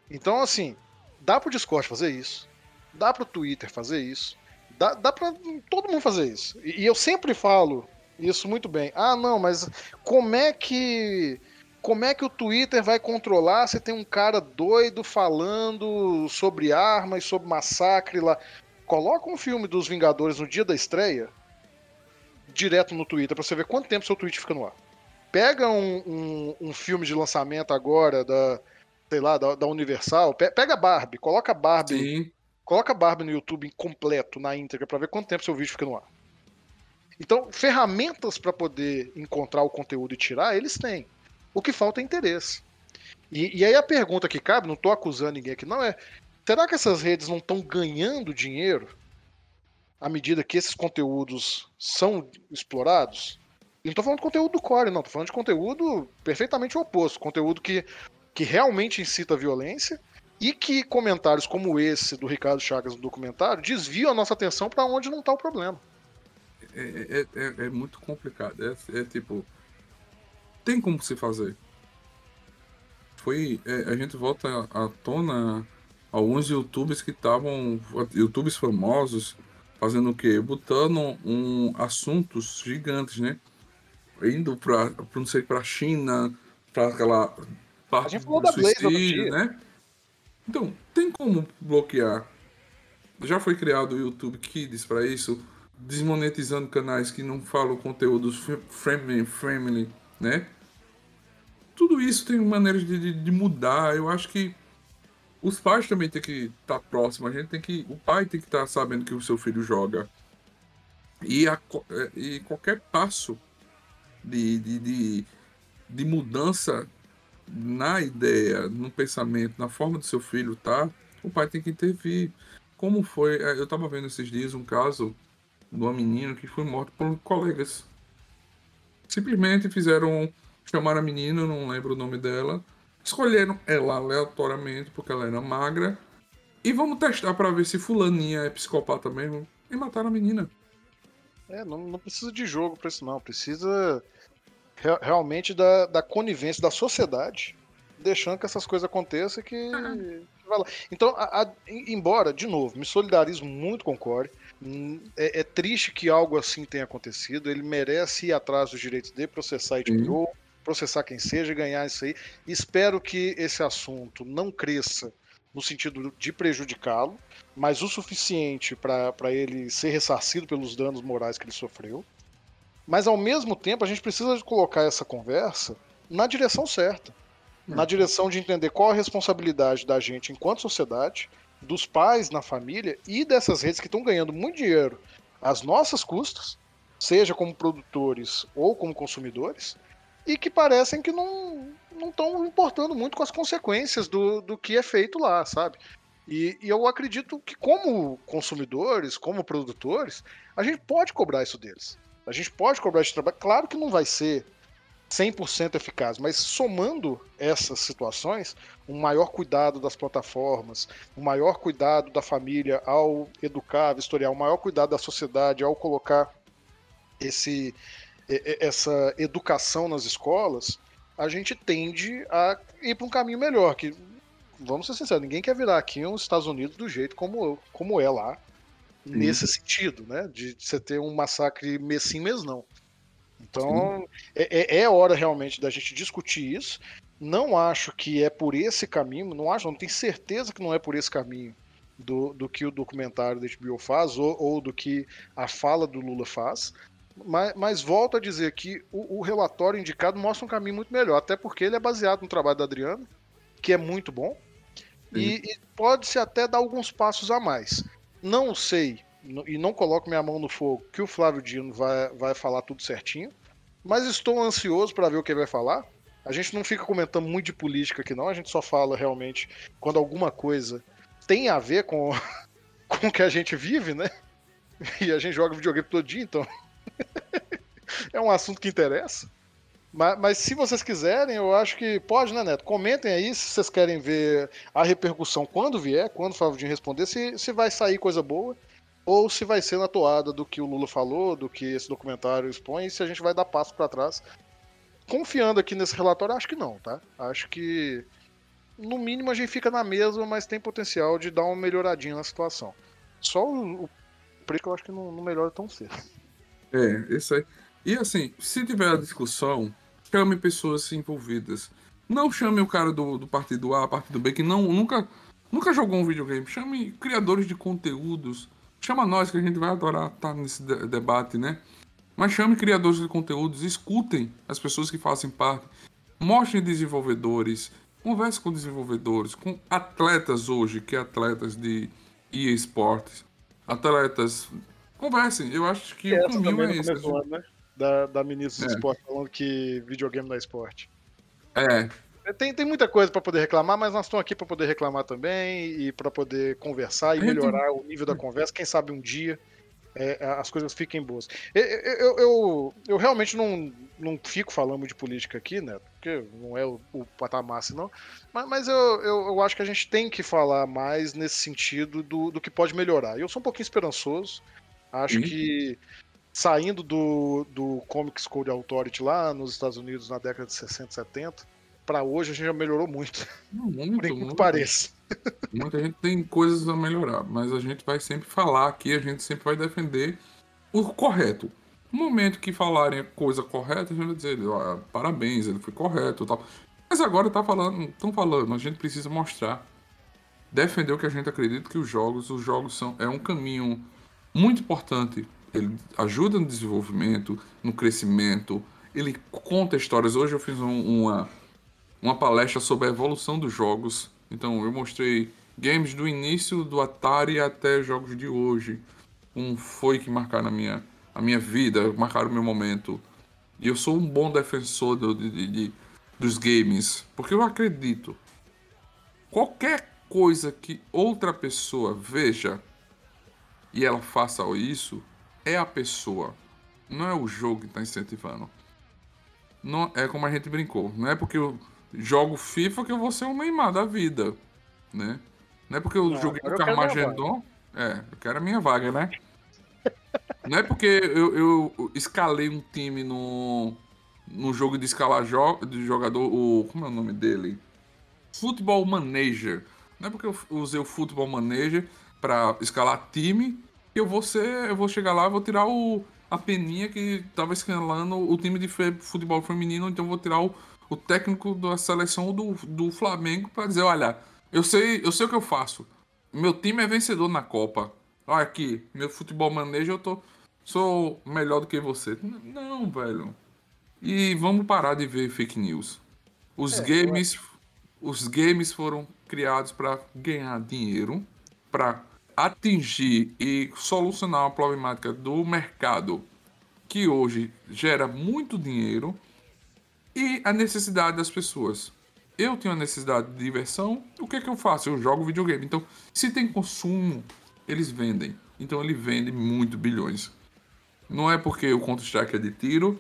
Então, assim, dá para o Discord fazer isso, dá para o Twitter fazer isso, dá, dá para todo mundo fazer isso. E, e, eu sempre falo isso muito bem. Ah, não, mas como é que como é que o Twitter vai controlar se tem um cara doido falando sobre armas, sobre massacre lá? Coloca um filme dos Vingadores no dia da estreia direto no Twitter para você ver quanto tempo seu tweet fica no ar. Pega um, um, um filme de lançamento agora da, sei lá, da, da Universal, pega Barbie, coloca Barbie, Sim. coloca Barbie no YouTube completo, na íntegra, para ver quanto tempo seu vídeo fica no ar. Então, ferramentas para poder encontrar o conteúdo e tirar, eles têm. O que falta é interesse. E, e aí a pergunta que cabe, não estou acusando ninguém aqui, não é. Será que essas redes não estão ganhando dinheiro à medida que esses conteúdos são explorados? E não tô falando de conteúdo do core, não. Tô falando de conteúdo perfeitamente oposto. Conteúdo que, que realmente incita a violência e que comentários como esse do Ricardo Chagas no documentário desviam a nossa atenção para onde não tá o problema. É, é, é, é muito complicado. É, é, tipo. Tem como se fazer. Foi. É, a gente volta à tona alguns youtubers que estavam. youtubers famosos fazendo o quê? Botando um, assuntos gigantes, né? Indo para não sei para a China, para aquela parte do suicídio, né? Então, tem como bloquear. Já foi criado o YouTube Kids para isso, desmonetizando canais que não falam conteúdos family, family, né? Tudo isso tem maneiras de, de, de mudar. Eu acho que os pais também têm que estar tá próximos. A gente tem que, o pai tem que estar tá sabendo que o seu filho joga. E, a, e qualquer passo de, de, de, de mudança na ideia, no pensamento, na forma do seu filho tá, o pai tem que intervir. Como foi? É, eu estava vendo esses dias um caso de uma menina que foi morta por colegas. Simplesmente fizeram. Chamaram a menina, não lembro o nome dela. Escolheram ela aleatoriamente porque ela era magra. E vamos testar para ver se Fulaninha é psicopata mesmo. E mataram a menina. É, não, não precisa de jogo pra isso, não. Precisa re realmente da, da conivência da sociedade, deixando que essas coisas aconteçam que. Uhum. Então, a, a, embora, de novo, me solidarizo muito com o Core. Hum, é, é, triste que algo assim tenha acontecido. Ele merece ir atrás dos direitos de processar uhum. processar quem seja, ganhar isso aí. Espero que esse assunto não cresça no sentido de prejudicá-lo, mas o suficiente para ele ser ressarcido pelos danos morais que ele sofreu. Mas ao mesmo tempo, a gente precisa colocar essa conversa na direção certa na direção de entender qual a responsabilidade da gente enquanto sociedade, dos pais na família e dessas redes que estão ganhando muito dinheiro às nossas custas, seja como produtores ou como consumidores, e que parecem que não estão importando muito com as consequências do, do que é feito lá, sabe? E, e, eu acredito que, como consumidores, como produtores, a gente pode cobrar isso deles. A gente pode cobrar esse trabalho. Claro que não vai ser 100% eficaz, mas somando essas situações, um maior cuidado das plataformas, um maior cuidado da família ao educar, vistoriar, um maior cuidado da sociedade ao colocar esse, essa educação nas escolas, a gente tende a ir para um caminho melhor. Que, vamos ser sinceros, ninguém quer virar aqui os Estados Unidos do jeito como, como é lá, nesse sentido, né? De você ter um massacre mês sim, mês não. Então, é, é, é, hora realmente da gente discutir isso. Não acho que é por esse caminho, não acho, não tenho certeza que não é por esse caminho do, do que o documentário da HBO faz ou, ou do que a fala do Lula faz. Mas, mas volto a dizer que o, o, relatório indicado mostra um caminho muito melhor, até porque ele é baseado no trabalho da Adriana, que é muito bom, e, e pode-se até dar alguns passos a mais. Não sei e não coloco minha mão no fogo que o Flávio Dino vai, vai falar tudo certinho, mas estou ansioso para ver o que ele vai falar. A gente não fica comentando muito de política aqui, não, a gente só fala realmente quando alguma coisa tem a ver com, com o que a gente vive, né? E a gente joga videogame todo dia, então. é um assunto que interessa. Mas, mas, se vocês quiserem, eu acho que pode, né, Neto? Comentem aí se vocês querem ver a repercussão quando vier, quando o Flávio responder, se, se vai sair coisa boa ou se vai ser na toada do que o Lula falou, do que esse documentário expõe, se a gente vai dar passo para trás. Confiando aqui nesse relatório, acho que não, tá? Acho que no mínimo a gente fica na mesma, mas tem potencial de dar uma melhoradinha na situação. Só o, o que eu acho que não, não melhora tão cedo. É, isso aí. E assim, se tiver a discussão, chame pessoas envolvidas. Não chame o cara do, do partido A, partido B, que não, nunca, nunca jogou um videogame. Chame criadores de conteúdos Chama nós que a gente vai adorar estar nesse de debate, né? Mas chame criadores de conteúdos, escutem as pessoas que fazem parte, mostrem desenvolvedores, converse com desenvolvedores, com atletas hoje, que é atletas de EA Sports, atletas. Conversem, eu acho que o caminho é esse. Né? Da, da ministra do é. esporte falando que videogame não é esporte. É, tem, tem muita coisa para poder reclamar, mas nós estamos aqui para poder reclamar também e para poder conversar e melhorar o nível da conversa. Quem sabe um dia é, as coisas fiquem boas. Eu, eu, eu, eu, realmente não, não fico falando de política aqui, né? Porque não é o, o patamar, senão. Mas, mas eu, eu, eu, acho que a gente tem que falar mais nesse sentido do, do que pode melhorar. Eu sou um pouquinho esperançoso. Acho uhum. que saindo do, do Comics Code Authority lá nos Estados Unidos na década de 60, 70 para hoje a gente já melhorou muito. Muito, Por muito pareça. Muita gente tem coisas a melhorar, mas a gente vai sempre falar aqui, a gente sempre vai defender o correto. No momento que falarem a coisa correta, a gente vai dizer, ó, parabéns, ele foi correto tal. Mas agora tá falando, estão falando, a gente precisa mostrar, defender o que a gente acredita que os jogos, os jogos são é um caminho muito importante. Ele ajuda no desenvolvimento, no crescimento, ele conta histórias. Hoje eu fiz um, uma uma palestra sobre a evolução dos jogos. Então eu mostrei games do início do Atari até jogos de hoje. Um foi que marcaram a minha, a minha vida, marcaram o meu momento. E eu sou um bom defensor do, de, de, dos games, porque eu acredito. Qualquer coisa que outra pessoa veja e ela faça isso, é a pessoa. Não é o jogo que está incentivando. Não, é como a gente brincou. Não é porque eu jogo FIFA que eu vou ser um Neymar da vida, né? Não é porque eu não, joguei o Carmageddon. É, eu quero a minha vaga, né? Não é porque eu, eu escalei um time no, no jogo de escalar jo de jogador, o. Como é o nome dele? Football Manager. Não é porque eu usei o Football Manager para escalar time eu vou ser. Eu vou chegar lá vou tirar o, a peninha que tava escalando o time de futebol feminino, então eu vou tirar o o técnico da seleção do, do Flamengo para dizer, olha, Eu sei, eu sei o que eu faço. Meu time é vencedor na Copa. Olha aqui, meu futebol manejo, eu tô. Sou melhor do que você. Não, velho. E vamos parar de ver fake news. Os é, games. Os games foram criados para ganhar dinheiro, para atingir e solucionar uma problemática do mercado que hoje gera muito dinheiro e a necessidade das pessoas. Eu tenho a necessidade de diversão, o que é que eu faço? Eu jogo videogame. Então, se tem consumo, eles vendem. Então, ele vende muito bilhões. Não é porque o Counter-Strike é de tiro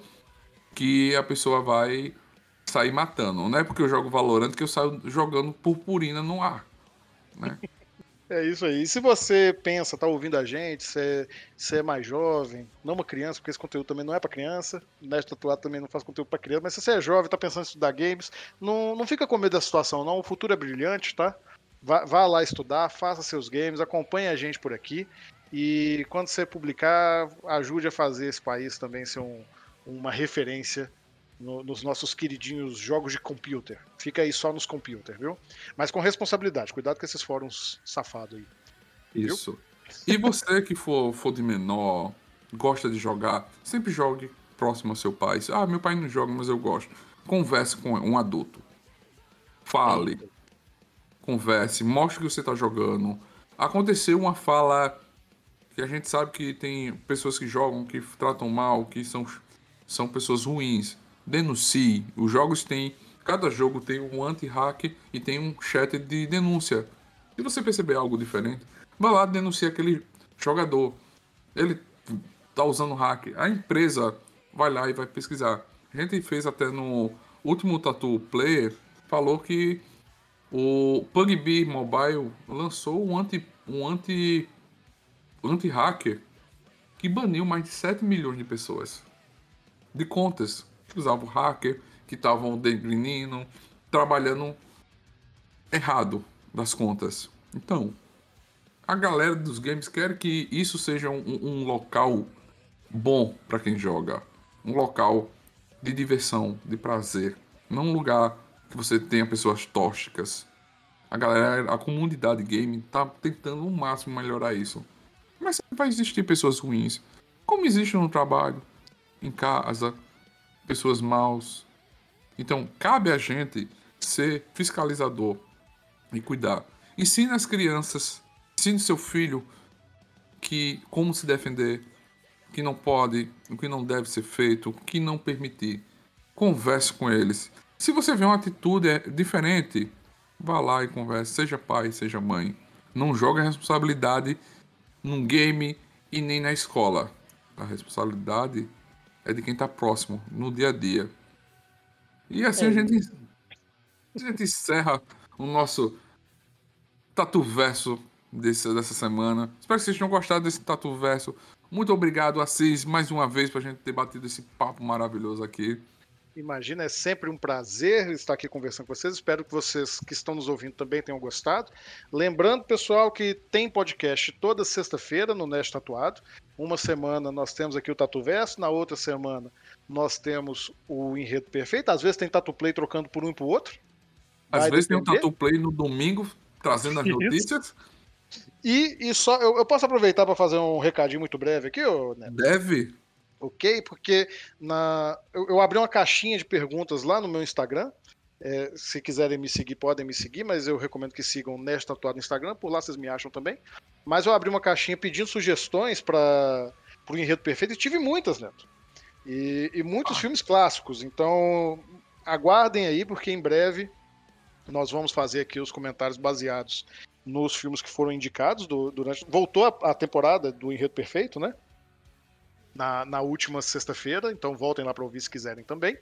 que a pessoa vai sair matando. Não é porque eu jogo Valorant que eu saio jogando purpurina no ar. Né? É isso aí. E se você pensa, tá ouvindo a gente, você é, é mais jovem, não uma criança, porque esse conteúdo também não é para criança, Neste Tatuado também não faz conteúdo para criança, mas se você é jovem, tá pensando em estudar games, não, não fica com medo da situação, não. O futuro é brilhante, tá? Vá, vá lá estudar, faça seus games, acompanhe a gente por aqui. E quando você publicar, ajude a fazer esse país também ser um, uma referência no, nos nossos queridinhos jogos de computer. Fica aí só nos computer, viu? Mas com responsabilidade. Cuidado com esses fóruns safados aí. Isso. Viu? E você que for, for de menor, gosta de jogar, sempre jogue próximo ao seu pai. Ah, meu pai não joga, mas eu gosto. Converse com um adulto. Fale. Converse, mostre que você está jogando. Aconteceu uma fala que a gente sabe que tem pessoas que jogam, que tratam mal, que são, são pessoas ruins denuncie. Os jogos têm. Cada jogo tem um anti-hack e tem um chat de denúncia. Se você perceber algo diferente, vá lá denunciar aquele jogador. Ele tá usando hack. A empresa vai lá e vai pesquisar. A gente fez até no último Tattoo Player, falou que o PUBG Mobile lançou um anti um anti anti-hacker que baniu mais de 7 milhões de pessoas de contas que usavam hacker, que estavam degrinando, trabalhando errado das contas. Então, a galera dos games quer que isso seja um, um local bom para quem joga, um local de diversão, de prazer, não um lugar que você tenha pessoas tóxicas. A galera, a comunidade game tá tentando o máximo melhorar isso. Mas vai existir pessoas ruins, como existe no trabalho, em casa, pessoas maus. Então, cabe a gente ser fiscalizador e cuidar. Ensine as crianças, ensine seu filho que como se defender, que não pode, o que não deve ser feito, o que não permitir. Converse com eles. Se você vê uma atitude é diferente, vá lá e converse, seja pai, seja mãe. Não jogue a responsabilidade num game e nem na escola. A responsabilidade é de quem está próximo, no dia a dia. E assim é. a, gente, a gente encerra o nosso Tatu Verso desse, dessa semana. Espero que vocês tenham gostado desse Tatu Verso. Muito obrigado, Assis, mais uma vez, para a gente ter batido esse papo maravilhoso aqui. Imagina, é sempre um prazer estar aqui conversando com vocês. Espero que vocês que estão nos ouvindo também tenham gostado. Lembrando, pessoal, que tem podcast toda sexta-feira no Nest Tatuado. Uma semana nós temos aqui o Tatu Verso, na outra semana nós temos o Enredo Perfeito. Às vezes tem Tatu Play trocando por um e por outro. Às vezes depender. tem o Tatu Play no domingo, trazendo as notícias. E, e só, eu, eu posso aproveitar para fazer um recadinho muito breve aqui, ô Neto? Deve ok? Porque na, eu, eu, abri uma caixinha de perguntas lá no meu Instagram. É, se quiserem me seguir, podem me seguir, mas eu recomendo que sigam Nesta Tatuado no Instagram, por lá vocês me acham também. Mas eu abri uma caixinha pedindo sugestões para o Enredo Perfeito e tive muitas, Neto. E, e muitos ah. filmes clássicos. Então, aguardem aí, porque em breve nós vamos fazer aqui os comentários baseados nos filmes que foram indicados do, durante. Voltou a, a temporada do Enredo Perfeito, né? Na, na última sexta-feira, então voltem lá para ouvir se quiserem também.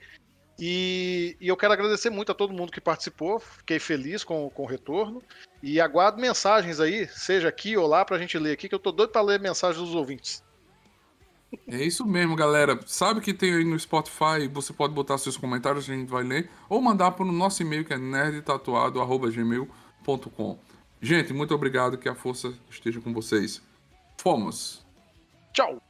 E, e, eu quero agradecer muito a todo mundo que participou, fiquei feliz com, com o retorno. E aguardo mensagens aí, seja aqui ou lá, para a gente ler aqui, que eu tô doido para ler mensagens dos ouvintes. É isso mesmo, galera. Sabe que tem aí no Spotify, você pode botar seus comentários, a gente vai ler, ou mandar para o nosso e-mail que é nerdtatuado.gmail.com. Gente, muito obrigado, que a força esteja com vocês. Fomos! Tchau!